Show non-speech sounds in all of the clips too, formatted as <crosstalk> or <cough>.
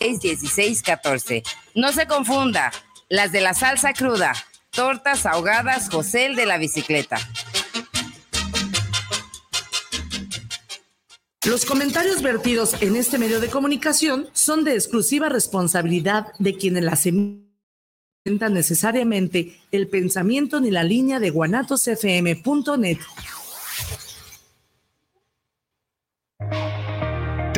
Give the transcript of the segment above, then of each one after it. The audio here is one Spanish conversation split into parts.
16 14. No se confunda, las de la salsa cruda, tortas ahogadas José el de la bicicleta. Los comentarios vertidos en este medio de comunicación son de exclusiva responsabilidad de quienes las emitan necesariamente el pensamiento ni la línea de guanatosfm.net.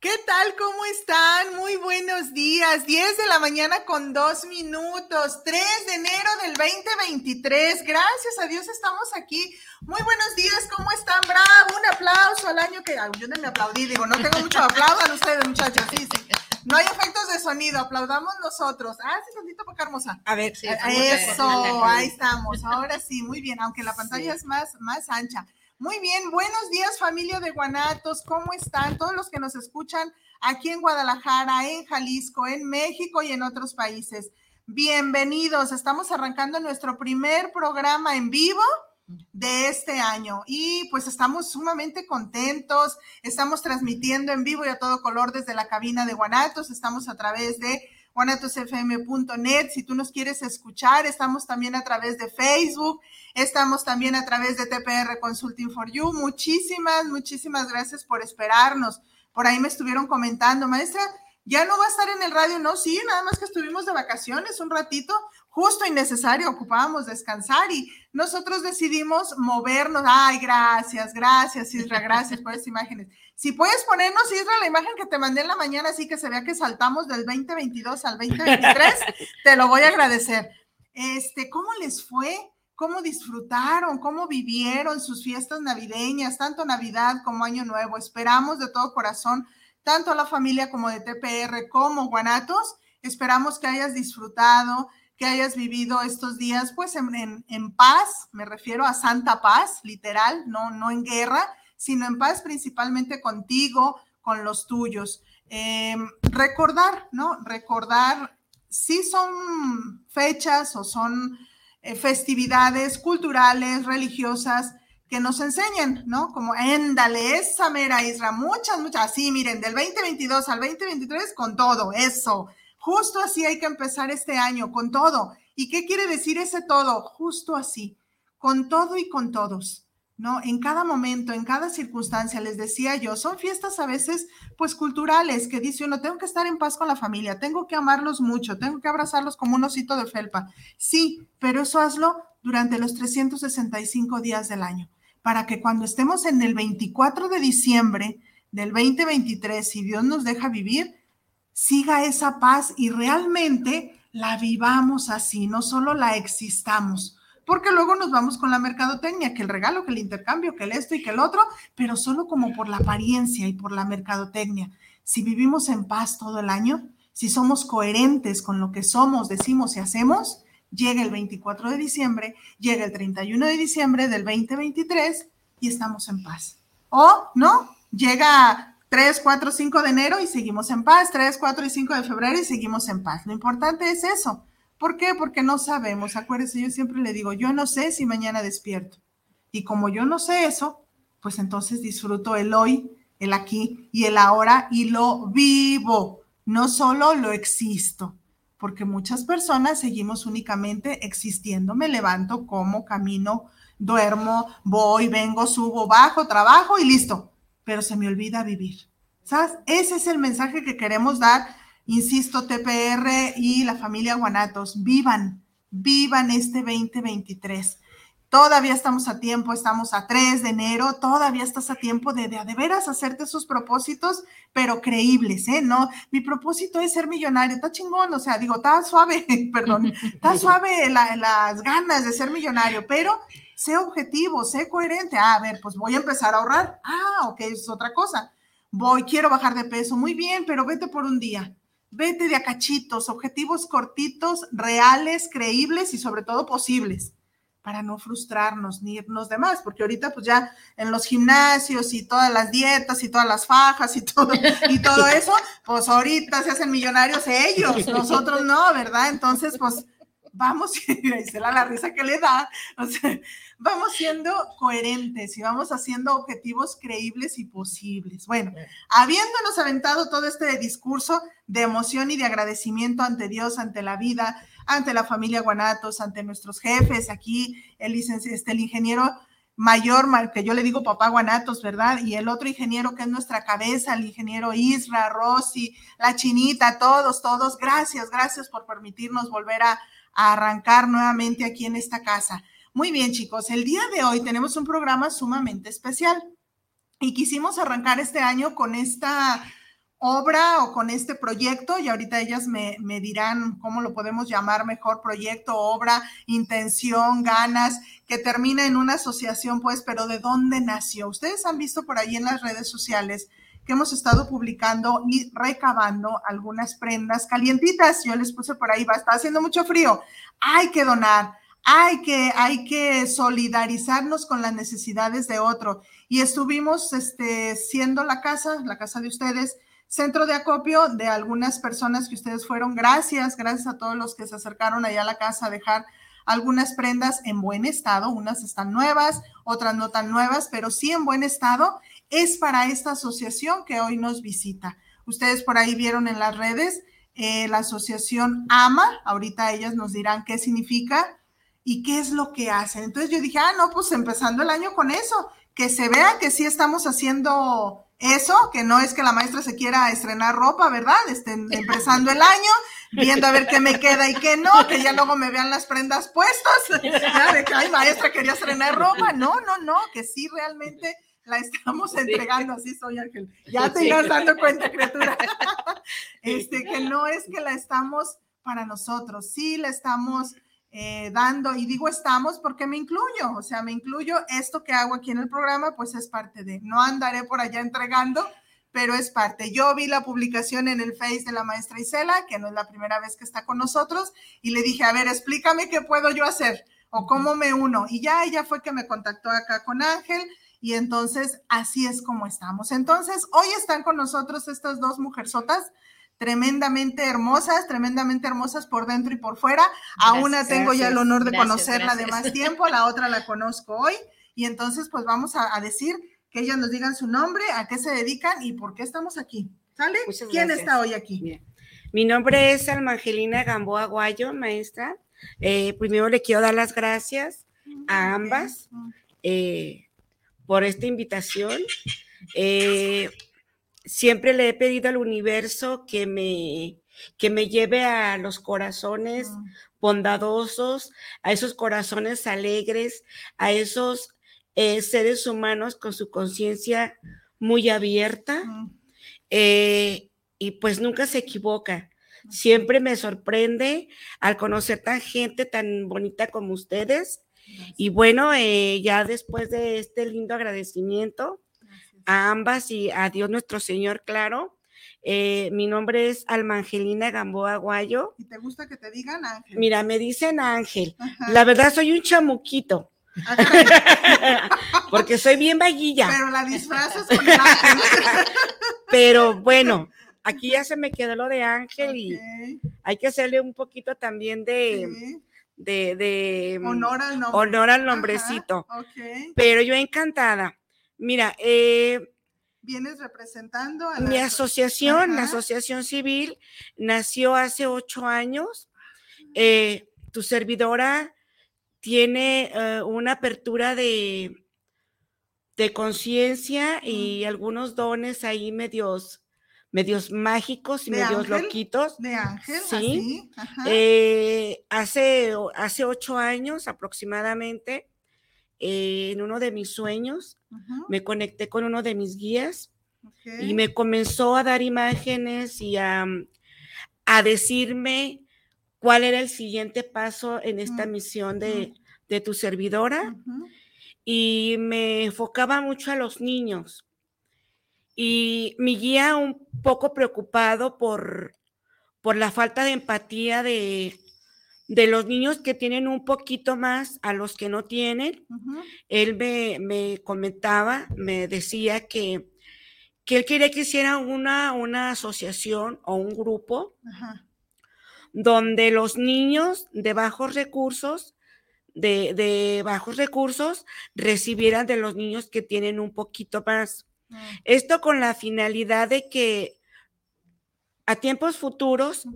¿Qué tal? ¿Cómo están? Muy buenos días. 10 de la mañana con dos minutos. 3 de enero del 2023. Gracias a Dios estamos aquí. Muy buenos días. ¿Cómo están? Bravo. Un aplauso al año que... Ay, yo no me aplaudí. Digo, no tengo mucho aplauso a ustedes, muchachos. Sí, sí. No hay efectos de sonido. Aplaudamos nosotros. Ah, sí, tantito para hermosa. A ver. Eso. Ahí estamos. Ahora sí. Muy bien. Aunque la pantalla es más, más ancha. Muy bien, buenos días familia de Guanatos, ¿cómo están? Todos los que nos escuchan aquí en Guadalajara, en Jalisco, en México y en otros países. Bienvenidos, estamos arrancando nuestro primer programa en vivo de este año y pues estamos sumamente contentos, estamos transmitiendo en vivo y a todo color desde la cabina de Guanatos, estamos a través de guanatosfm.net. Si tú nos quieres escuchar, estamos también a través de Facebook, estamos también a través de TPR Consulting for You. Muchísimas, muchísimas gracias por esperarnos. Por ahí me estuvieron comentando, maestra, ya no va a estar en el radio, no, sí, nada más que estuvimos de vacaciones un ratito, justo y necesario, ocupábamos descansar y nosotros decidimos movernos. Ay, gracias, gracias, Isra, gracias por esas imágenes. Si puedes ponernos, Isra, la imagen que te mandé en la mañana, así que se vea que saltamos del 2022 al 2023, <laughs> te lo voy a agradecer. Este, ¿cómo les fue? ¿Cómo disfrutaron? ¿Cómo vivieron sus fiestas navideñas, tanto Navidad como Año Nuevo? Esperamos de todo corazón, tanto a la familia como de TPR como Guanatos, esperamos que hayas disfrutado, que hayas vivido estos días pues en, paz, me refiero a santa paz, literal, no, no en guerra, sino en paz principalmente contigo, con los tuyos. Eh, recordar, ¿no? Recordar, si son fechas o son eh, festividades culturales, religiosas, que nos enseñen, ¿no? Como, éndale, esa mera Isra, muchas, muchas, así, miren, del 2022 al 2023, con todo, eso. Justo así hay que empezar este año, con todo. ¿Y qué quiere decir ese todo? Justo así, con todo y con todos. ¿no? En cada momento, en cada circunstancia, les decía yo, son fiestas a veces, pues culturales, que dice uno, tengo que estar en paz con la familia, tengo que amarlos mucho, tengo que abrazarlos como un osito de felpa. Sí, pero eso hazlo durante los 365 días del año, para que cuando estemos en el 24 de diciembre del 2023, si Dios nos deja vivir, siga esa paz y realmente la vivamos así, no solo la existamos porque luego nos vamos con la mercadotecnia, que el regalo, que el intercambio, que el esto y que el otro, pero solo como por la apariencia y por la mercadotecnia. Si vivimos en paz todo el año, si somos coherentes con lo que somos, decimos y hacemos, llega el 24 de diciembre, llega el 31 de diciembre del 2023 y estamos en paz. O, ¿no? Llega 3, 4, 5 de enero y seguimos en paz, 3, 4 y 5 de febrero y seguimos en paz. Lo importante es eso, ¿Por qué? Porque no sabemos. Acuérdense, yo siempre le digo, yo no sé si mañana despierto. Y como yo no sé eso, pues entonces disfruto el hoy, el aquí y el ahora y lo vivo. No solo lo existo, porque muchas personas seguimos únicamente existiendo. Me levanto, como, camino, duermo, voy, vengo, subo, bajo, trabajo y listo. Pero se me olvida vivir. ¿Sabes? Ese es el mensaje que queremos dar Insisto, TPR y la familia Guanatos, vivan, vivan este 2023. Todavía estamos a tiempo, estamos a 3 de enero, todavía estás a tiempo de, de, de veras hacerte sus propósitos, pero creíbles, ¿eh? No, mi propósito es ser millonario, está chingón, o sea, digo, está suave, <laughs> perdón, está <laughs> suave las ganas de ser millonario, pero sé objetivo, sé coherente. Ah, a ver, pues voy a empezar a ahorrar. Ah, ok, es otra cosa. Voy, quiero bajar de peso, muy bien, pero vete por un día vete de a cachitos, objetivos cortitos, reales, creíbles y sobre todo posibles. Para no frustrarnos ni irnos de más, porque ahorita pues ya en los gimnasios y todas las dietas y todas las fajas y <laughs> todo, y todo eso, pues ahorita se hacen millonarios ellos, <laughs> nosotros no, ¿verdad? Entonces, pues vamos, <laughs> y será la risa que le da, o sea, vamos siendo coherentes y vamos haciendo objetivos creíbles y posibles. Bueno, habiéndonos aventado todo este discurso de emoción y de agradecimiento ante Dios, ante la vida, ante la familia Guanatos, ante nuestros jefes, aquí el, este, el ingeniero mayor, que yo le digo papá Guanatos, ¿verdad? Y el otro ingeniero que es nuestra cabeza, el ingeniero Isra, Rosy, la chinita, todos, todos, gracias, gracias por permitirnos volver a, a arrancar nuevamente aquí en esta casa. Muy bien, chicos, el día de hoy tenemos un programa sumamente especial y quisimos arrancar este año con esta obra o con este proyecto y ahorita ellas me, dirán cómo lo podemos llamar mejor, proyecto, obra, intención, ganas, que termina en una asociación, pues, pero ¿de dónde nació? Ustedes han visto por ahí en las redes sociales que hemos estado publicando y recabando algunas prendas calientitas. Yo les puse por ahí, va, está haciendo mucho frío. Hay que donar, hay que, hay que solidarizarnos con las necesidades de otro. Y estuvimos este, siendo la casa, la casa de ustedes, centro de acopio de algunas personas que ustedes fueron. Gracias, gracias a todos los que se acercaron allá a la casa a dejar algunas prendas en buen estado. Unas están nuevas, otras no tan nuevas, pero sí en buen estado. Es para esta asociación que hoy nos visita. Ustedes por ahí vieron en las redes eh, la asociación AMA. Ahorita ellas nos dirán qué significa y qué es lo que hacen. Entonces yo dije, ah, no, pues empezando el año con eso, que se vea que sí estamos haciendo eso, que no es que la maestra se quiera estrenar ropa, ¿verdad? Estén empezando el año, viendo a ver qué me queda y qué no, que ya luego me vean las prendas puestas, <laughs> ya de que, ay, maestra quería estrenar ropa. No, no, no, que sí realmente la estamos entregando, así soy Ángel. Ya te irás dando cuenta, criatura. <laughs> Este, que no es que la estamos para nosotros, sí la estamos eh, dando, y digo estamos porque me incluyo, o sea, me incluyo, esto que hago aquí en el programa, pues es parte de, no andaré por allá entregando, pero es parte. Yo vi la publicación en el Face de la maestra Isela, que no es la primera vez que está con nosotros, y le dije, a ver, explícame qué puedo yo hacer o cómo me uno. Y ya ella fue que me contactó acá con Ángel, y entonces así es como estamos. Entonces, hoy están con nosotros estas dos mujerzotas tremendamente hermosas, tremendamente hermosas por dentro y por fuera. a una tengo ya el honor de conocerla de más tiempo, la otra la conozco hoy. Y entonces, pues vamos a, decir que ellas nos digan su nombre, a qué se dedican y por qué estamos aquí. ¿Sale? ¿Quién está hoy aquí? Mi nombre es Alma Angelina Gamboa Guayo, maestra. Eh, primero le quiero dar las gracias a ambas eh, por esta invitación. Eh, siempre le he pedido al universo que me, que me lleve a los corazones mm. bondadosos, a esos corazones alegres, a esos eh, seres humanos con su conciencia muy abierta. Mm. Eh, y pues nunca se equivoca. Siempre me sorprende al conocer tan gente tan bonita como ustedes. Y bueno, eh, ya después de este lindo agradecimiento, a ambas y a Dios nuestro Señor, claro. Eh, mi nombre es Alma Angelina Gamboa Guayo. ¿Y te gusta que te digan Ángel? Mira, me dicen Ángel. La verdad soy un chamuquito. <laughs> Porque soy bien vaguilla. Pero la disfrazas con. <laughs> Pero bueno, aquí ya se me quedó lo de Ángel y hay que hacerle un poquito también de, de, honor al, nombre. honor al nombrecito. Pero yo encantada. Mira, eh, vienes representando a mi asociación, la asociación civil, nació hace ocho años. Eh, tu servidora tiene eh, una apertura de, de conciencia y algunos dones ahí medios, medios mágicos y medios loquitos. De ángel, sí. hace, hace ocho años aproximadamente en uno de mis sueños, me conecté con uno de mis guías y me comenzó a dar imágenes y a, decirme cuál era el siguiente paso en esta misión de, tu servidora. Y me enfocaba mucho a los niños. Y mi guía un poco preocupado por, por la falta de empatía de, de los niños que tienen un poquito más a los que no tienen. Él me, comentaba, me decía que, que él quería que hiciera una, una asociación o un grupo donde los niños de bajos recursos de, bajos recursos recibieran de los niños que tienen un poquito más. Mm. Esto con la finalidad de que a tiempos futuros,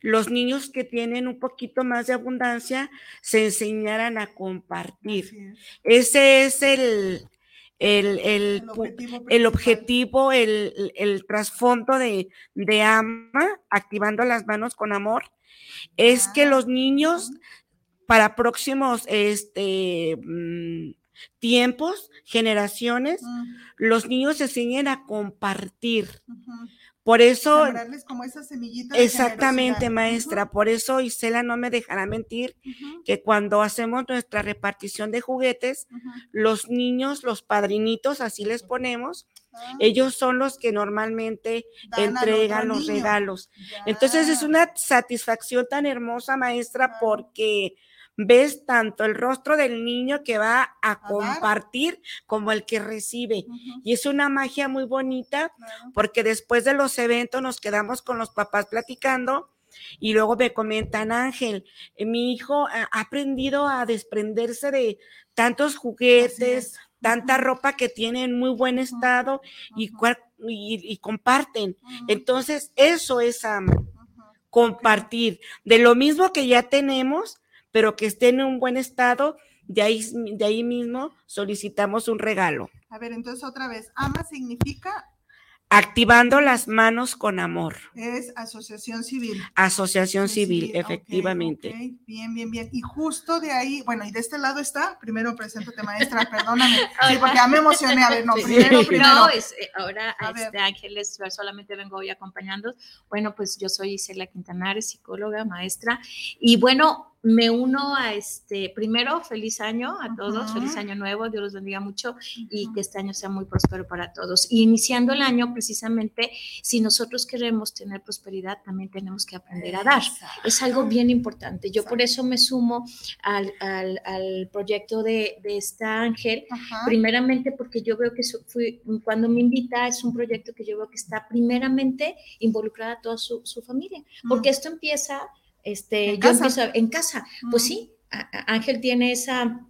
los niños que tienen un poquito más de abundancia se enseñaran a compartir. Ese es el, el, el, objetivo, el, trasfondo de, de, AMA, activando las manos con amor, es que los niños para próximos este, mm, tiempos, generaciones, los niños se enseñen a compartir. Por eso. como exactamente, maestra. Por eso Isela no me dejará mentir que cuando hacemos nuestra repartición de juguetes, los niños, los padrinitos, así les ponemos, ah. ellos son los que normalmente entregan los regalos. Entonces es una satisfacción tan hermosa, maestra, porque ves tanto el rostro del niño que va a, compartir como el que recibe. Y es una magia muy bonita porque después de los eventos nos quedamos con los papás platicando. Y luego me comentan, Ángel, eh, mi hijo ha aprendido a desprenderse de tantos juguetes, tanta ropa que tiene en muy buen estado y, y, comparten. Entonces, eso es compartir. De lo mismo que ya tenemos, pero que esté en un buen estado, de ahí, de ahí mismo solicitamos un regalo. A ver, entonces otra vez, ama significa Activando las manos con amor. Es asociación civil. Asociación civil, efectivamente. Bien, bien, bien. Y justo de ahí, bueno, y de este lado está, primero preséntate maestra, perdóname, <laughs> sí, porque ya me emocioné, a ver, no, primero, primero. No, es, eh, ahora este, Ángeles, solamente vengo hoy acompañando. Bueno, pues yo soy Isela Quintanares, psicóloga, maestra, y bueno, me uno a este, primero, feliz año a todos, feliz año nuevo, Dios los bendiga mucho y que este año sea muy próspero para todos. Y iniciando el año, precisamente, si nosotros queremos tener prosperidad, también tenemos que aprender a dar. Es algo bien importante. Yo por eso me sumo al, proyecto de, de, esta Ángel, primeramente porque yo veo que fui, cuando me invita es un proyecto que yo veo que está primeramente involucrada toda su, familia, porque esto empieza este, ¿En yo casa? empiezo en casa. Pues sí, Ángel tiene esa,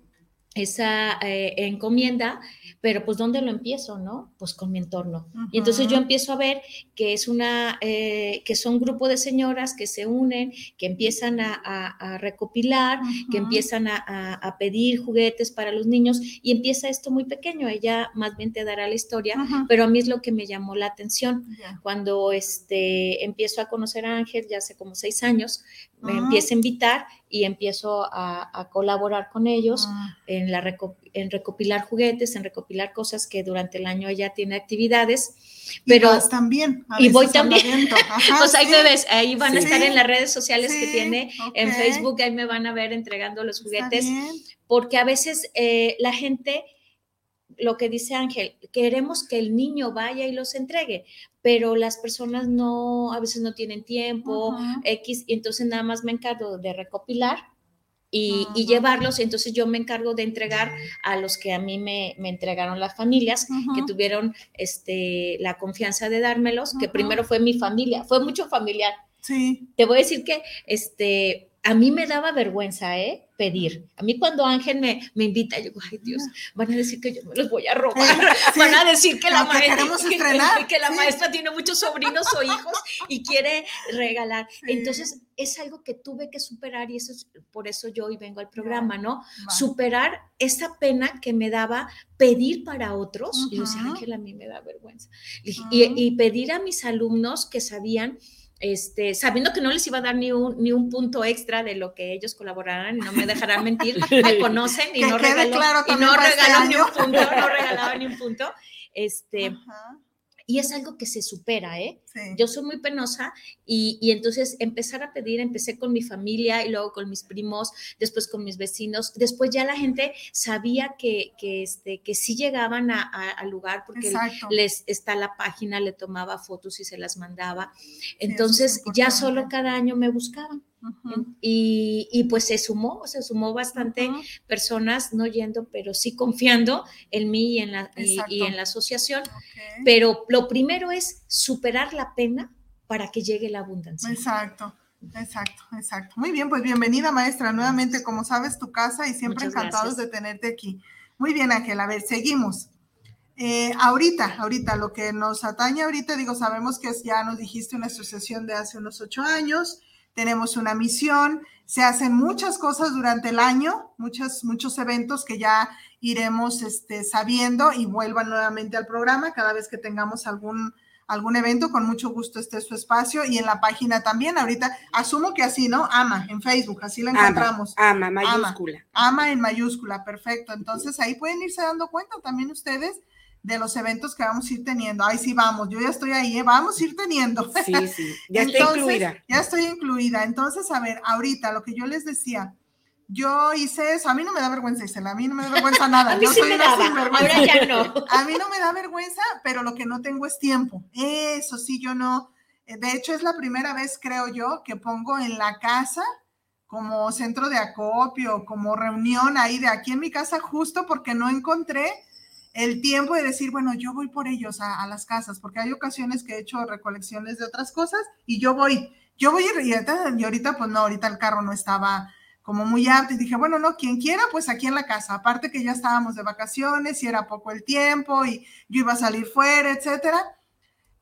esa eh, encomienda pero pues ¿dónde lo empiezo, no? Pues con mi entorno. Y entonces yo empiezo a ver que es una, eh, que son un grupo de señoras que se unen, que empiezan a, recopilar, que empiezan a, pedir juguetes para los niños y empieza esto muy pequeño, ella más bien te dará la historia, pero a mí es lo que me llamó la atención. Cuando este, empiezo a conocer a Ángel, ya hace como seis años, me empieza a invitar y empiezo a, colaborar con ellos ah. en, la en recopilar juguetes, en recopilar cosas que durante el año ella tiene actividades. Pero, y también. Y voy también. pues <laughs> ahí me ves, ahí van a estar en las redes sociales que tiene, en Facebook, ahí me van a ver entregando los juguetes, porque a veces eh, la gente lo que dice Ángel, queremos que el niño vaya y los entregue, pero las personas no, a veces no tienen tiempo, X, y entonces nada más me encargo de recopilar y, llevarlos, y entonces yo me encargo de entregar a los que a mí me, entregaron las familias, que tuvieron este, la confianza de dármelos, que primero fue mi familia, fue mucho familiar. Sí. Te voy a decir que este, a mí me daba vergüenza, ¿eh? pedir. A mí cuando Ángel me, me invita, yo digo, ay Dios, van a decir que yo me los voy a robar, <laughs> van a decir que la, maestra, que, la maestra tiene muchos sobrinos o hijos y quiere regalar. Entonces, es algo que tuve que superar y eso es por eso yo hoy vengo al programa, ¿no? Superar esa pena que me daba pedir para otros. Y yo decía, Ángel, a mí me da vergüenza. y pedir a mis alumnos que sabían este, sabiendo que no les iba a dar ni un, ni un punto extra de lo que ellos colaboraran y no me dejarán mentir, <laughs> me conocen y no regaló, y no regaló ni un punto, no <laughs> regalaba ni un punto. Este, y es algo que se supera, ¿eh? Yo soy muy penosa y, y, entonces empezar a pedir, empecé con mi familia y luego con mis primos, después con mis vecinos, después ya la gente sabía que, que, este, que sí llegaban al lugar porque les está la página, le tomaba fotos y se las mandaba. Entonces ya solo cada año me buscaban y, pues se sumó, se sumó bastante personas, no yendo, pero sí confiando en mí y en la, y, en la asociación. Pero lo primero es superar la pena para que llegue la abundancia. Exacto. Exacto, exacto. Muy bien, pues bienvenida maestra, nuevamente, como sabes, tu casa y siempre encantados de tenerte aquí. Muy bien, Ángel, a ver, seguimos. Eh, ahorita, ahorita, lo que nos atañe ahorita, digo, sabemos que ya nos dijiste una asociación de hace unos ocho años, tenemos una misión, se hacen muchas cosas durante el año, muchos, muchos eventos que ya iremos este, sabiendo y vuelvan nuevamente al programa cada vez que tengamos algún, algún evento, con mucho gusto esté su espacio y en la página también, ahorita asumo que así, ¿no? Ama, en Facebook, así la encontramos. Ama, mayúscula. ama en mayúscula, perfecto. Entonces ahí pueden irse dando cuenta también ustedes de los eventos que vamos a ir teniendo. Ay, sí, vamos, yo ya estoy ahí, ¿eh? vamos a ir teniendo. Sí, sí, ya <laughs> estoy incluida. Ya estoy incluida. Entonces, a ver, ahorita lo que yo les decía, yo hice eso, a mí no me da vergüenza, Isela, a mí no me da vergüenza <laughs> nada. a mí sí me daba, ahora ya no. <laughs> A mí no me da vergüenza, pero lo que no tengo es tiempo. Eso sí, yo no. Eh, de hecho, es la primera vez, creo yo, que pongo en la casa como centro de acopio, como reunión ahí de aquí en mi casa, justo porque no encontré el tiempo de decir, bueno, yo voy por ellos a, las casas, porque hay ocasiones que he hecho recolecciones de otras cosas y yo voy, yo voy y ahorita, y ahorita pues no, ahorita el carro no estaba como muy apto y dije, bueno, no, quien quiera, pues aquí en la casa, aparte que ya estábamos de vacaciones y era poco el tiempo y yo iba a salir fuera, etcétera.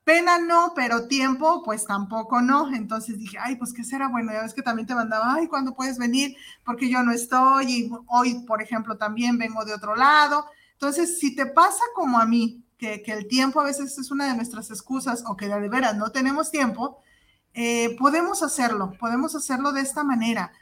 Pena no, pero tiempo, pues tampoco no. Entonces dije, ay, pues qué será bueno. Ya ves que también te mandaba, ay, ¿cuándo puedes venir? Porque yo no estoy. Y hoy, por ejemplo, también vengo de otro lado. Entonces, si te pasa como a mí, que, el tiempo a veces es una de nuestras excusas o que de veras no tenemos tiempo, eh, podemos hacerlo, podemos hacerlo de esta manera.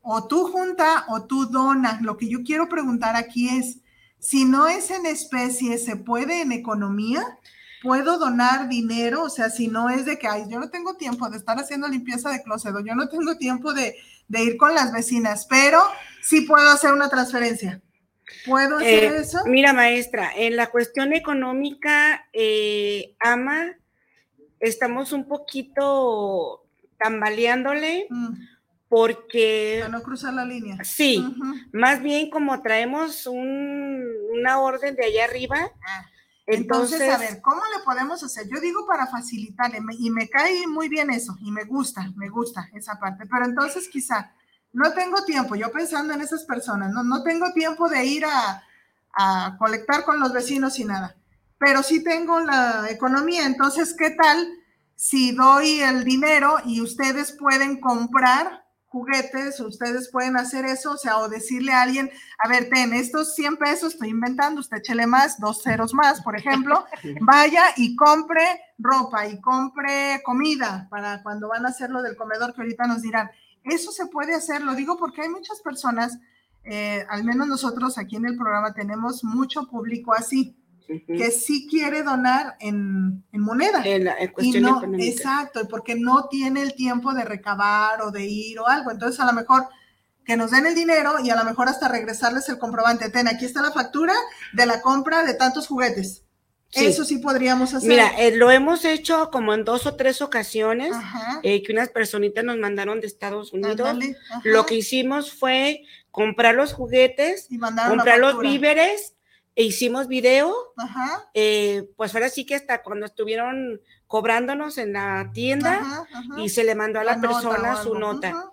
O tú junta o tú dona. Lo que yo quiero preguntar aquí es, si no es en especie, ¿se puede en economía? ¿Puedo donar dinero? O sea, si no es de que, ay, yo no tengo tiempo de estar haciendo limpieza de closet, yo no tengo tiempo de, de ir con las vecinas, pero sí puedo hacer una transferencia. ¿Puedo hacer eh, eso? Mira, maestra, en la cuestión económica, eh, AMA, estamos un poquito tambaleándole. Mm. Porque. Para no cruzar la línea. Sí, más bien como traemos una orden de allá arriba. Ah, entonces, entonces, a ver, ¿cómo le podemos hacer? Yo digo para facilitarle, y me cae muy bien eso, y me gusta, me gusta esa parte, pero entonces quizá no tengo tiempo, yo pensando en esas personas, no, no tengo tiempo de ir a, a colectar con los vecinos y nada, pero sí tengo la economía, entonces, ¿qué tal si doy el dinero y ustedes pueden comprar juguetes, ustedes pueden hacer eso, o sea, o decirle a alguien, a ver, ten estos 100 pesos, estoy inventando, usted échele más, dos ceros más, por ejemplo, <laughs> vaya y compre ropa y compre comida para cuando van a hacer lo del comedor que ahorita nos dirán. Eso se puede hacer, lo digo porque hay muchas personas, eh, al menos nosotros aquí en el programa tenemos mucho público así, que sí quiere donar en, moneda. En, cuestión económica. Exacto, porque no tiene el tiempo de recabar o de ir o algo. Entonces, a lo mejor que nos den el dinero y a lo mejor hasta regresarles el comprobante. Ten, aquí está la factura de la compra de tantos juguetes. Eso sí podríamos hacer. Mira, eh, lo hemos hecho como en dos o tres ocasiones, eh, que unas personitas nos mandaron de Estados Unidos. Lo que hicimos fue comprar los juguetes, comprar los víveres, e hicimos video. Eh, pues ahora sí que hasta cuando estuvieron cobrándonos en la tienda y se le mandó a la, persona su nota.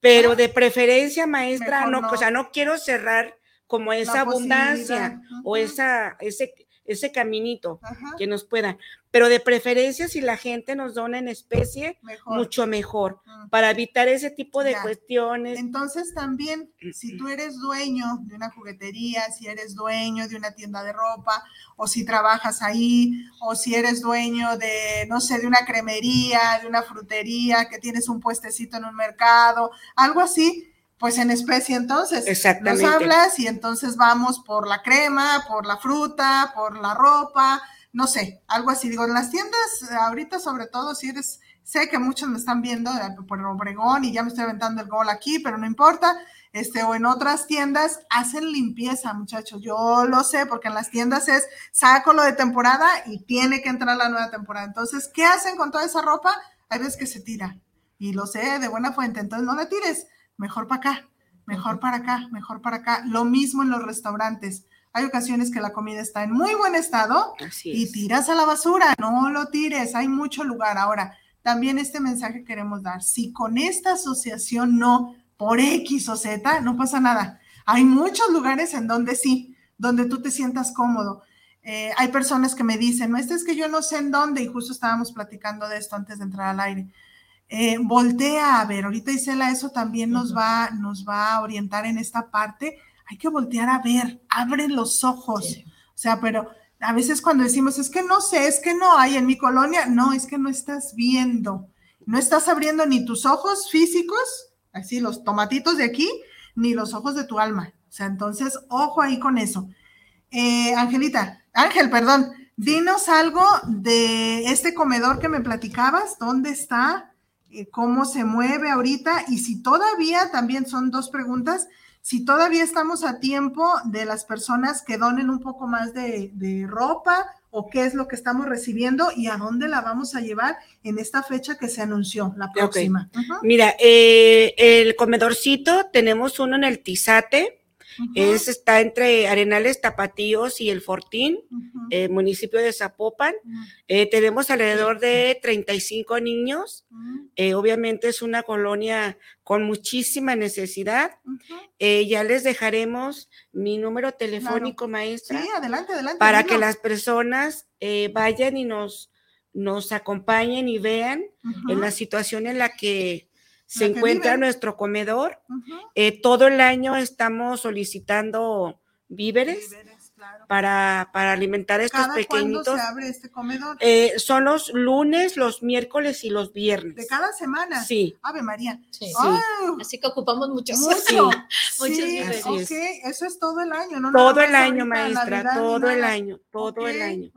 Pero de preferencia, maestra, no, o sea, no quiero cerrar como esa abundancia o esa, ese ese caminito que nos puedan. Pero de preferencia, si la gente nos dona en especie, mucho mejor, mm. para evitar ese tipo de cuestiones. Entonces también, si tú eres dueño de una juguetería, si eres dueño de una tienda de ropa, o si trabajas ahí, o si eres dueño de, no sé, de una cremería, de una frutería, que tienes un puestecito en un mercado, algo así, pues en especie entonces. Exactamente. Nos hablas y entonces vamos por la crema, por la fruta, por la ropa, no sé, algo así. Digo, en las tiendas, ahorita sobre todo, si eres, sé que muchos me están viendo eh, por Obregón y ya me estoy aventando el gol aquí, pero no importa. Este, o en otras tiendas hacen limpieza, muchachos. Yo lo sé, porque en las tiendas es saco lo de temporada y tiene que entrar la nueva temporada. Entonces, ¿qué hacen con toda esa ropa? Hay veces que se tira y lo sé de buena fuente, entonces no la tires, mejor para acá, mejor para acá, mejor para acá. Lo mismo en los restaurantes. Hay ocasiones que la comida está en muy buen estado y tiras a la basura, no lo tires, hay mucho lugar. Ahora, también este mensaje queremos dar, si con esta asociación no, por X o Z, no pasa nada. Hay muchos lugares en donde sí, donde tú te sientas cómodo. Eh, hay personas que me dicen, no, este es que yo no sé en dónde, y justo estábamos platicando de esto antes de entrar al aire. Eh, voltea a ver, ahorita Isela, eso también nos va, nos va a orientar en esta parte. Hay que voltear a ver, abre los ojos. O sea, pero a veces cuando decimos, es que no sé, es que no hay en mi colonia, no, es que no estás viendo, no estás abriendo ni tus ojos físicos, así los tomatitos de aquí, ni los ojos de tu alma. O sea, entonces, ojo ahí con eso. Eh, Angelita, Ángel, perdón, dinos algo de este comedor que me platicabas, ¿dónde está? Eh, ¿Cómo se mueve ahorita? Y si todavía, también son dos preguntas, si todavía estamos a tiempo de las personas que donen un poco más de, ropa o qué es lo que estamos recibiendo y a dónde la vamos a llevar en esta fecha que se anunció, la próxima. Mira, eh, el comedorcito, tenemos uno en el Tizate, es, está entre Arenales Tapatíos y El Fortín, eh, municipio de Zapopan. Eh, tenemos alrededor de 35 niños. Eh, obviamente es una colonia con muchísima necesidad. ya les dejaremos mi número telefónico, maestra. Sí, adelante, adelante. Para que las personas vayan y nos, nos acompañen y vean en la situación en la que se encuentra nuestro comedor. Eh, todo el año estamos solicitando víveres. Para, para, alimentar a estos pequeñitos. se abre este comedor? Eh, son los lunes, los miércoles y los viernes. ¿De cada semana? Sí. Ave María. Sí. Así que ocupamos muchos. Mucho. <laughs> Sí. Muchos eso es todo el año, ¿no? Todo el año, maestra, todo el año, todo el año.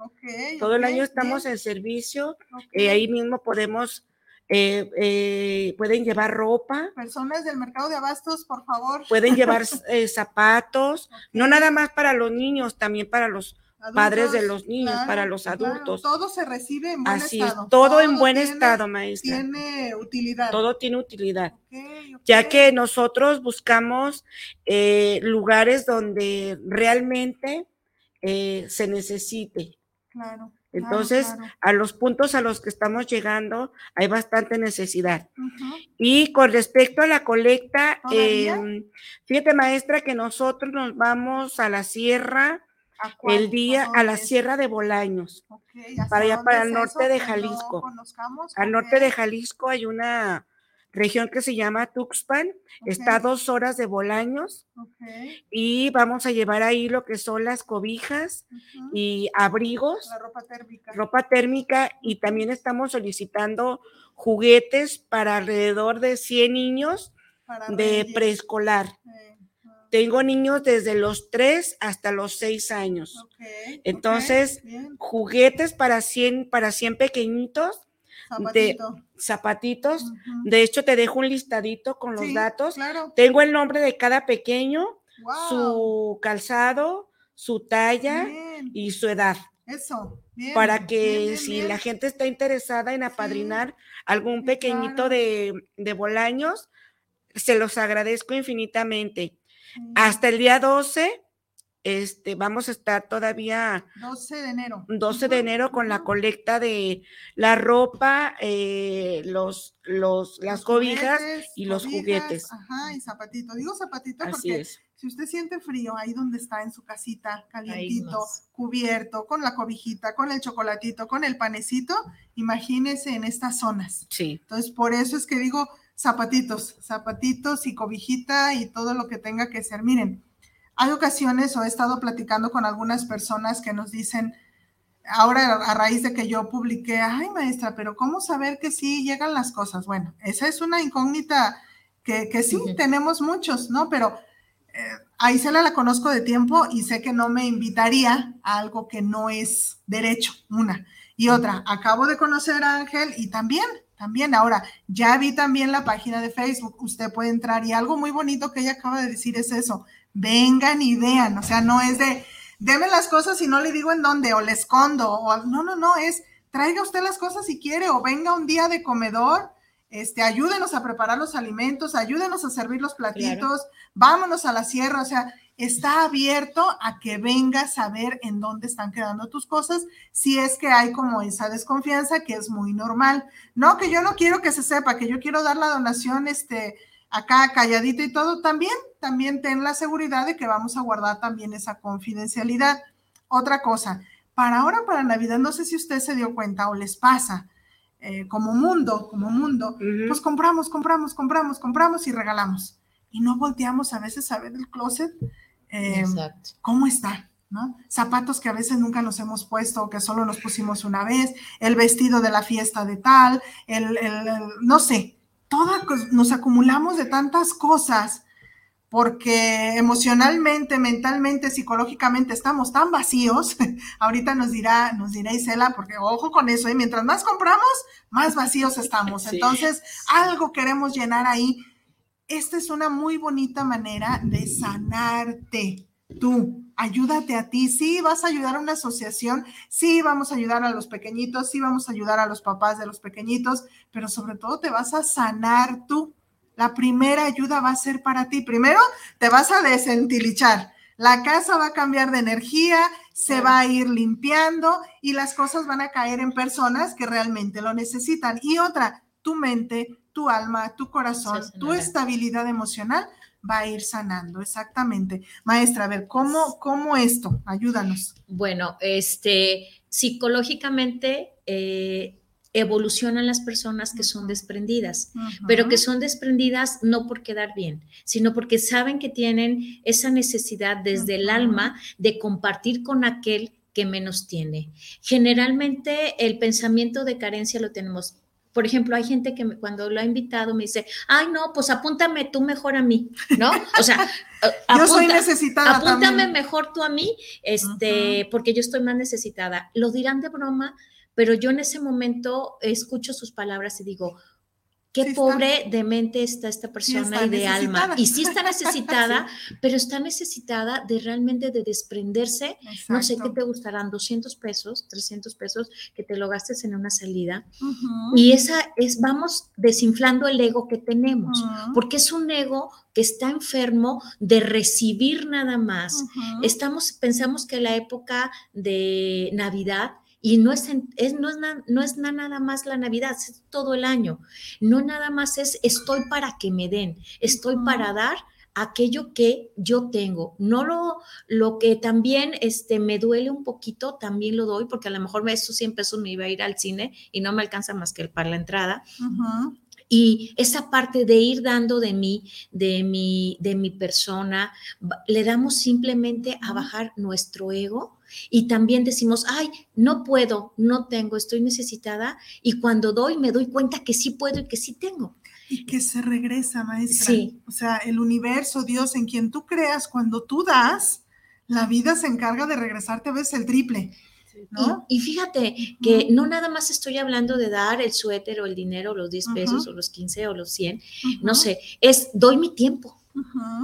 todo el año estamos en servicio. Eh, ahí mismo podemos eh, eh, pueden llevar ropa. Personas del mercado de abastos, por favor. Pueden llevar <laughs> eh, zapatos, no nada más para los niños, también para los padres de los niños, para los adultos. todo se recibe en buen Así Es, todo, en buen estado, maestra. Tiene utilidad. Todo tiene utilidad. Ya que nosotros buscamos lugares donde realmente se necesite. Claro. Entonces, a los puntos a los que estamos llegando hay bastante necesidad. Y con respecto a la colecta, eh, fíjate maestra que nosotros nos vamos a la sierra el día, a, la sierra de Bolaños, para allá, para el norte de Jalisco. Al norte de Jalisco hay una región que se llama Tuxpan, está a dos horas de Bolaños. Y vamos a llevar ahí lo que son las cobijas y abrigos, ropa térmica. ropa térmica y también estamos solicitando juguetes para alrededor de 100 niños de preescolar. Tengo niños desde los 3 hasta los 6 años. Entonces, juguetes para 100, para 100 pequeñitos de zapatitos. De hecho, te dejo un listadito con los datos. Tengo el nombre de cada pequeño, su calzado, su talla y su edad. Eso. para que si la gente está interesada en apadrinar algún pequeñito de, de Bolaños, se los agradezco infinitamente. Hasta el día 12 este, vamos a estar todavía 12 de enero. 12 de enero con la colecta de la ropa, eh, los, los, las cobijas y los juguetes. Ajá, y zapatitos. Digo zapatito porque si usted siente frío ahí donde está en su casita, calientito, cubierto, con la cobijita, con el chocolatito, con el panecito, imagínese en estas zonas. Sí. Entonces, por eso es que digo zapatitos, zapatitos y cobijita y todo lo que tenga que ser. Miren, hay ocasiones o he estado platicando con algunas personas que nos dicen, ahora a raíz de que yo publiqué, ay maestra, pero ¿cómo saber que sí llegan las cosas? Bueno, esa es una incógnita que, que sí, tenemos muchos, ¿no? Pero eh, ahí se la, la conozco de tiempo y sé que no me invitaría a algo que no es derecho, una. Y otra, acabo de conocer a Ángel y también, también, ahora, ya vi también la página de Facebook, usted puede entrar y algo muy bonito que ella acaba de decir es eso, vengan y vean, o sea, no es de, deme las cosas y no le digo en dónde, o le escondo, o no, no, no, es, traiga usted las cosas si quiere, o venga un día de comedor este, ayúdenos a preparar los alimentos, ayúdenos a servir los platitos, vámonos a la sierra, o sea, está abierto a que vengas a ver en dónde están quedando tus cosas, si es que hay como esa desconfianza que es muy normal. No, que yo no quiero que se sepa, que yo quiero dar la donación, este, acá calladita y todo, también, también ten la seguridad de que vamos a guardar también esa confidencialidad. Otra cosa, para ahora, para Navidad, no sé si usted se dio cuenta o les pasa, eh, como mundo, como mundo, pues compramos, compramos, compramos, compramos y regalamos. Y no volteamos a veces a ver el closet, eh, cómo está, ¿no? Zapatos que a veces nunca nos hemos puesto o que solo nos pusimos una vez, el vestido de la fiesta de tal, el, el no sé, todas nos acumulamos de tantas cosas porque emocionalmente, mentalmente, psicológicamente estamos tan vacíos. <laughs> Ahorita nos dirá, nos dirá Isela, porque ojo con eso, ¿eh? mientras más compramos, más vacíos estamos. Entonces, algo queremos llenar ahí. Esta es una muy bonita manera de sanarte. Tú, ayúdate a ti. Sí, vas a ayudar a una asociación. Sí, vamos a ayudar a los pequeñitos. Sí, vamos a ayudar a los papás de los pequeñitos. Pero sobre todo te vas a sanar tú la primera ayuda va a ser para ti. Primero, te vas a desentilichar. La casa va a cambiar de energía, se va a ir limpiando y las cosas van a caer en personas que realmente lo necesitan. Y otra, tu mente, tu alma, tu corazón, tu estabilidad emocional va a ir sanando, exactamente. Maestra, a ver, ¿cómo, cómo esto? Ayúdanos. Bueno, este, psicológicamente, eh, evolucionan las personas que son desprendidas, pero que son desprendidas no por quedar bien, sino porque saben que tienen esa necesidad desde el alma de compartir con aquel que menos tiene. Generalmente el pensamiento de carencia lo tenemos. Por ejemplo, hay gente que cuando lo ha invitado me dice, ay, no, pues apúntame tú mejor a mí, ¿no? O sea, <laughs> yo soy necesitada. Apúntame mejor tú a mí, este, porque yo estoy más necesitada. Lo dirán de broma, pero yo en ese momento escucho sus palabras y digo, qué pobre de mente está esta persona y de alma. Y sí está necesitada, <laughs> pero está necesitada de realmente de desprenderse. No sé qué te gustarán, 200 pesos, 300 pesos, que te lo gastes en una salida. Y esa es, vamos desinflando el ego que tenemos, porque es un ego que está enfermo de recibir nada más. Estamos, pensamos que la época de Navidad y no es, es, no, es no es nada más la Navidad, es todo el año. No nada más es estoy para que me den, estoy para dar aquello que yo tengo. No lo, lo que también este, me duele un poquito, también lo doy, porque a lo mejor esos 100 pesos me iba a ir al cine y no me alcanza más que el para la entrada. Y esa parte de ir dando de mí, de mi, de mi persona, le damos simplemente a bajar nuestro ego y también decimos, ay, no puedo, no tengo, estoy necesitada. Y cuando doy, me doy cuenta que sí puedo y que sí tengo. Y que se regresa, maestra. Sí. O sea, el universo, Dios, en quien tú creas, cuando tú das, la vida se encarga de regresarte a veces el triple. ¿No? Y, fíjate que no nada más estoy hablando de dar el suéter o el dinero, los 10 pesos o los 15 o los 100, no sé, es doy mi tiempo.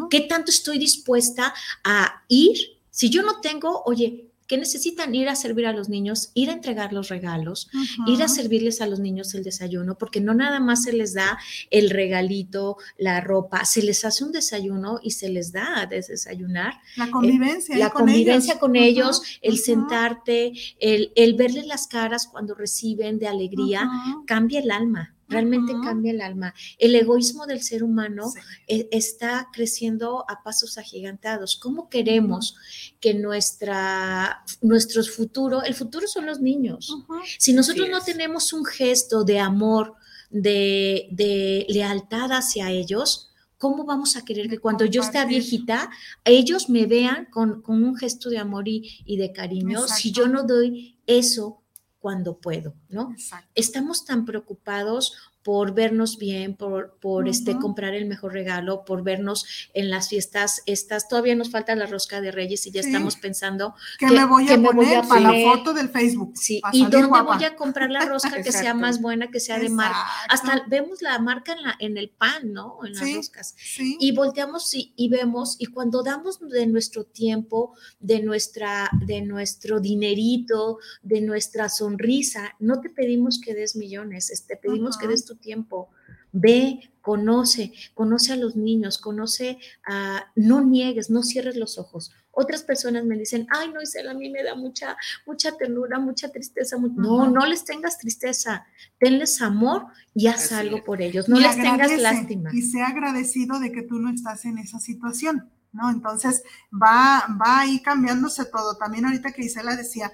¿Qué tanto estoy dispuesta a ir? Si yo no tengo, oye, que necesitan ir a servir a los niños, ir a entregar los regalos, ir a servirles a los niños el desayuno, porque no nada más se les da el regalito, la ropa, se les hace un desayuno y se les da de desayunar. La convivencia. la con convivencia ellos. con ellos, el sentarte, el, el verles las caras cuando reciben de alegría, cambia el alma realmente cambia el alma. El egoísmo del ser humano e, está creciendo a pasos agigantados. ¿Cómo queremos que nuestra, nuestros futuro, el futuro son los niños? Si nosotros no tenemos un gesto de amor, de, de lealtad hacia ellos, ¿cómo vamos a querer que cuando yo esté viejita, ellos me vean con, con un gesto de amor y, y de cariño si yo no doy eso cuando puedo, ¿no? Estamos tan preocupados por vernos bien, por, por este, comprar el mejor regalo, por vernos en las fiestas estas. Todavía nos falta la rosca de Reyes y ya estamos pensando que, me voy a poner para la foto del Facebook. Sí, y dónde voy a comprar la rosca que sea más buena, que sea de marca. Hasta vemos la marca en, la, en el pan, ¿no? En las roscas. Y volteamos y, y, vemos, y cuando damos de nuestro tiempo, de, nuestra, de nuestro dinerito, de nuestra sonrisa, no te pedimos que des millones, te pedimos que des tu tiempo, ve, conoce, conoce a los niños, conoce a, no niegues, no cierres los ojos. Otras personas me dicen, ay, no, Isela, a mí me da mucha, mucha ternura, mucha tristeza. No, no les tengas tristeza, tenles amor y haz algo por ellos, no les tengas lástima. Y sea agradecido de que tú no estás en esa situación, ¿no? Entonces va, va ahí cambiándose todo. También ahorita que Isela decía,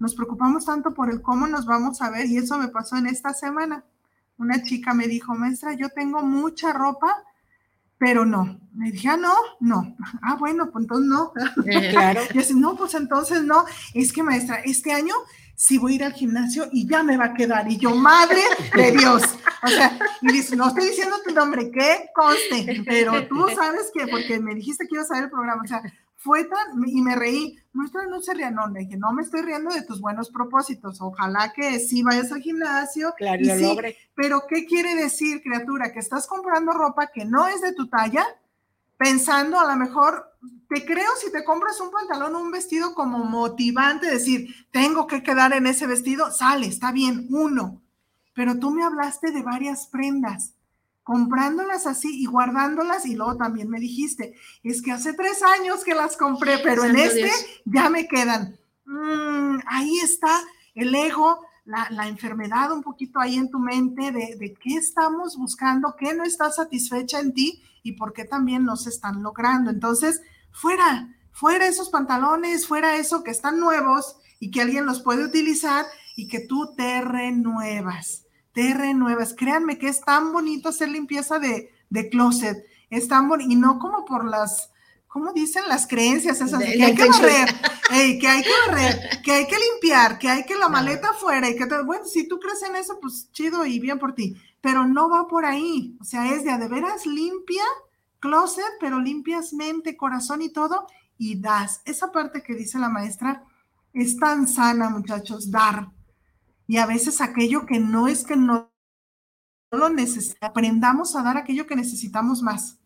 nos preocupamos tanto por el cómo nos vamos a ver y eso me pasó en esta semana una chica me dijo, maestra, yo tengo mucha ropa, pero no. Me dije, ah, no, no. <laughs> Ah, bueno, pues entonces no. <laughs> claro. Yo decía, no, pues entonces no. Es que, maestra, este año sí voy a ir al gimnasio y ya me va a quedar. Y yo, madre de Dios. O sea, y dice, no estoy diciendo tu nombre, que conste, pero tú sabes que, porque me dijiste que ibas a ver el programa, o sea, fue tan, y me reí, no, no se no, le dije, no me estoy riendo de tus buenos propósitos, ojalá que sí vayas al gimnasio, claro, y sí, pero ¿qué quiere decir, criatura? Que estás comprando ropa que no es de tu talla, pensando a lo mejor, te creo si te compras un pantalón o un vestido como motivante, decir, tengo que quedar en ese vestido, sale, está bien, uno, pero tú me hablaste de varias prendas comprándolas así y guardándolas y luego también me dijiste, es que hace tres años que las compré, pero en este ya me quedan. Mm, ahí está el ego, la, enfermedad un poquito ahí en tu mente de, de, qué estamos buscando, qué no está satisfecha en ti y por qué también no se están logrando. Entonces, fuera, fuera esos pantalones, fuera eso que están nuevos y que alguien los puede utilizar y que tú te renuevas te renuevas. Créanme que es tan bonito hacer limpieza de, de closet, es tan bonito, y no como por las, ¿cómo dicen? Las creencias esas, que hay que barrer, que hay que barrer, que hay que limpiar, que hay que la maleta afuera, y que, bueno, si tú crees en eso, pues chido y bien por ti, pero no va por ahí, o sea, es de a de veras limpia closet, pero limpias mente, corazón y todo, y das. Esa parte que dice la maestra es tan sana, muchachos, dar y a veces aquello que no es que no lo necesitamos, aprendamos a dar aquello que necesitamos más.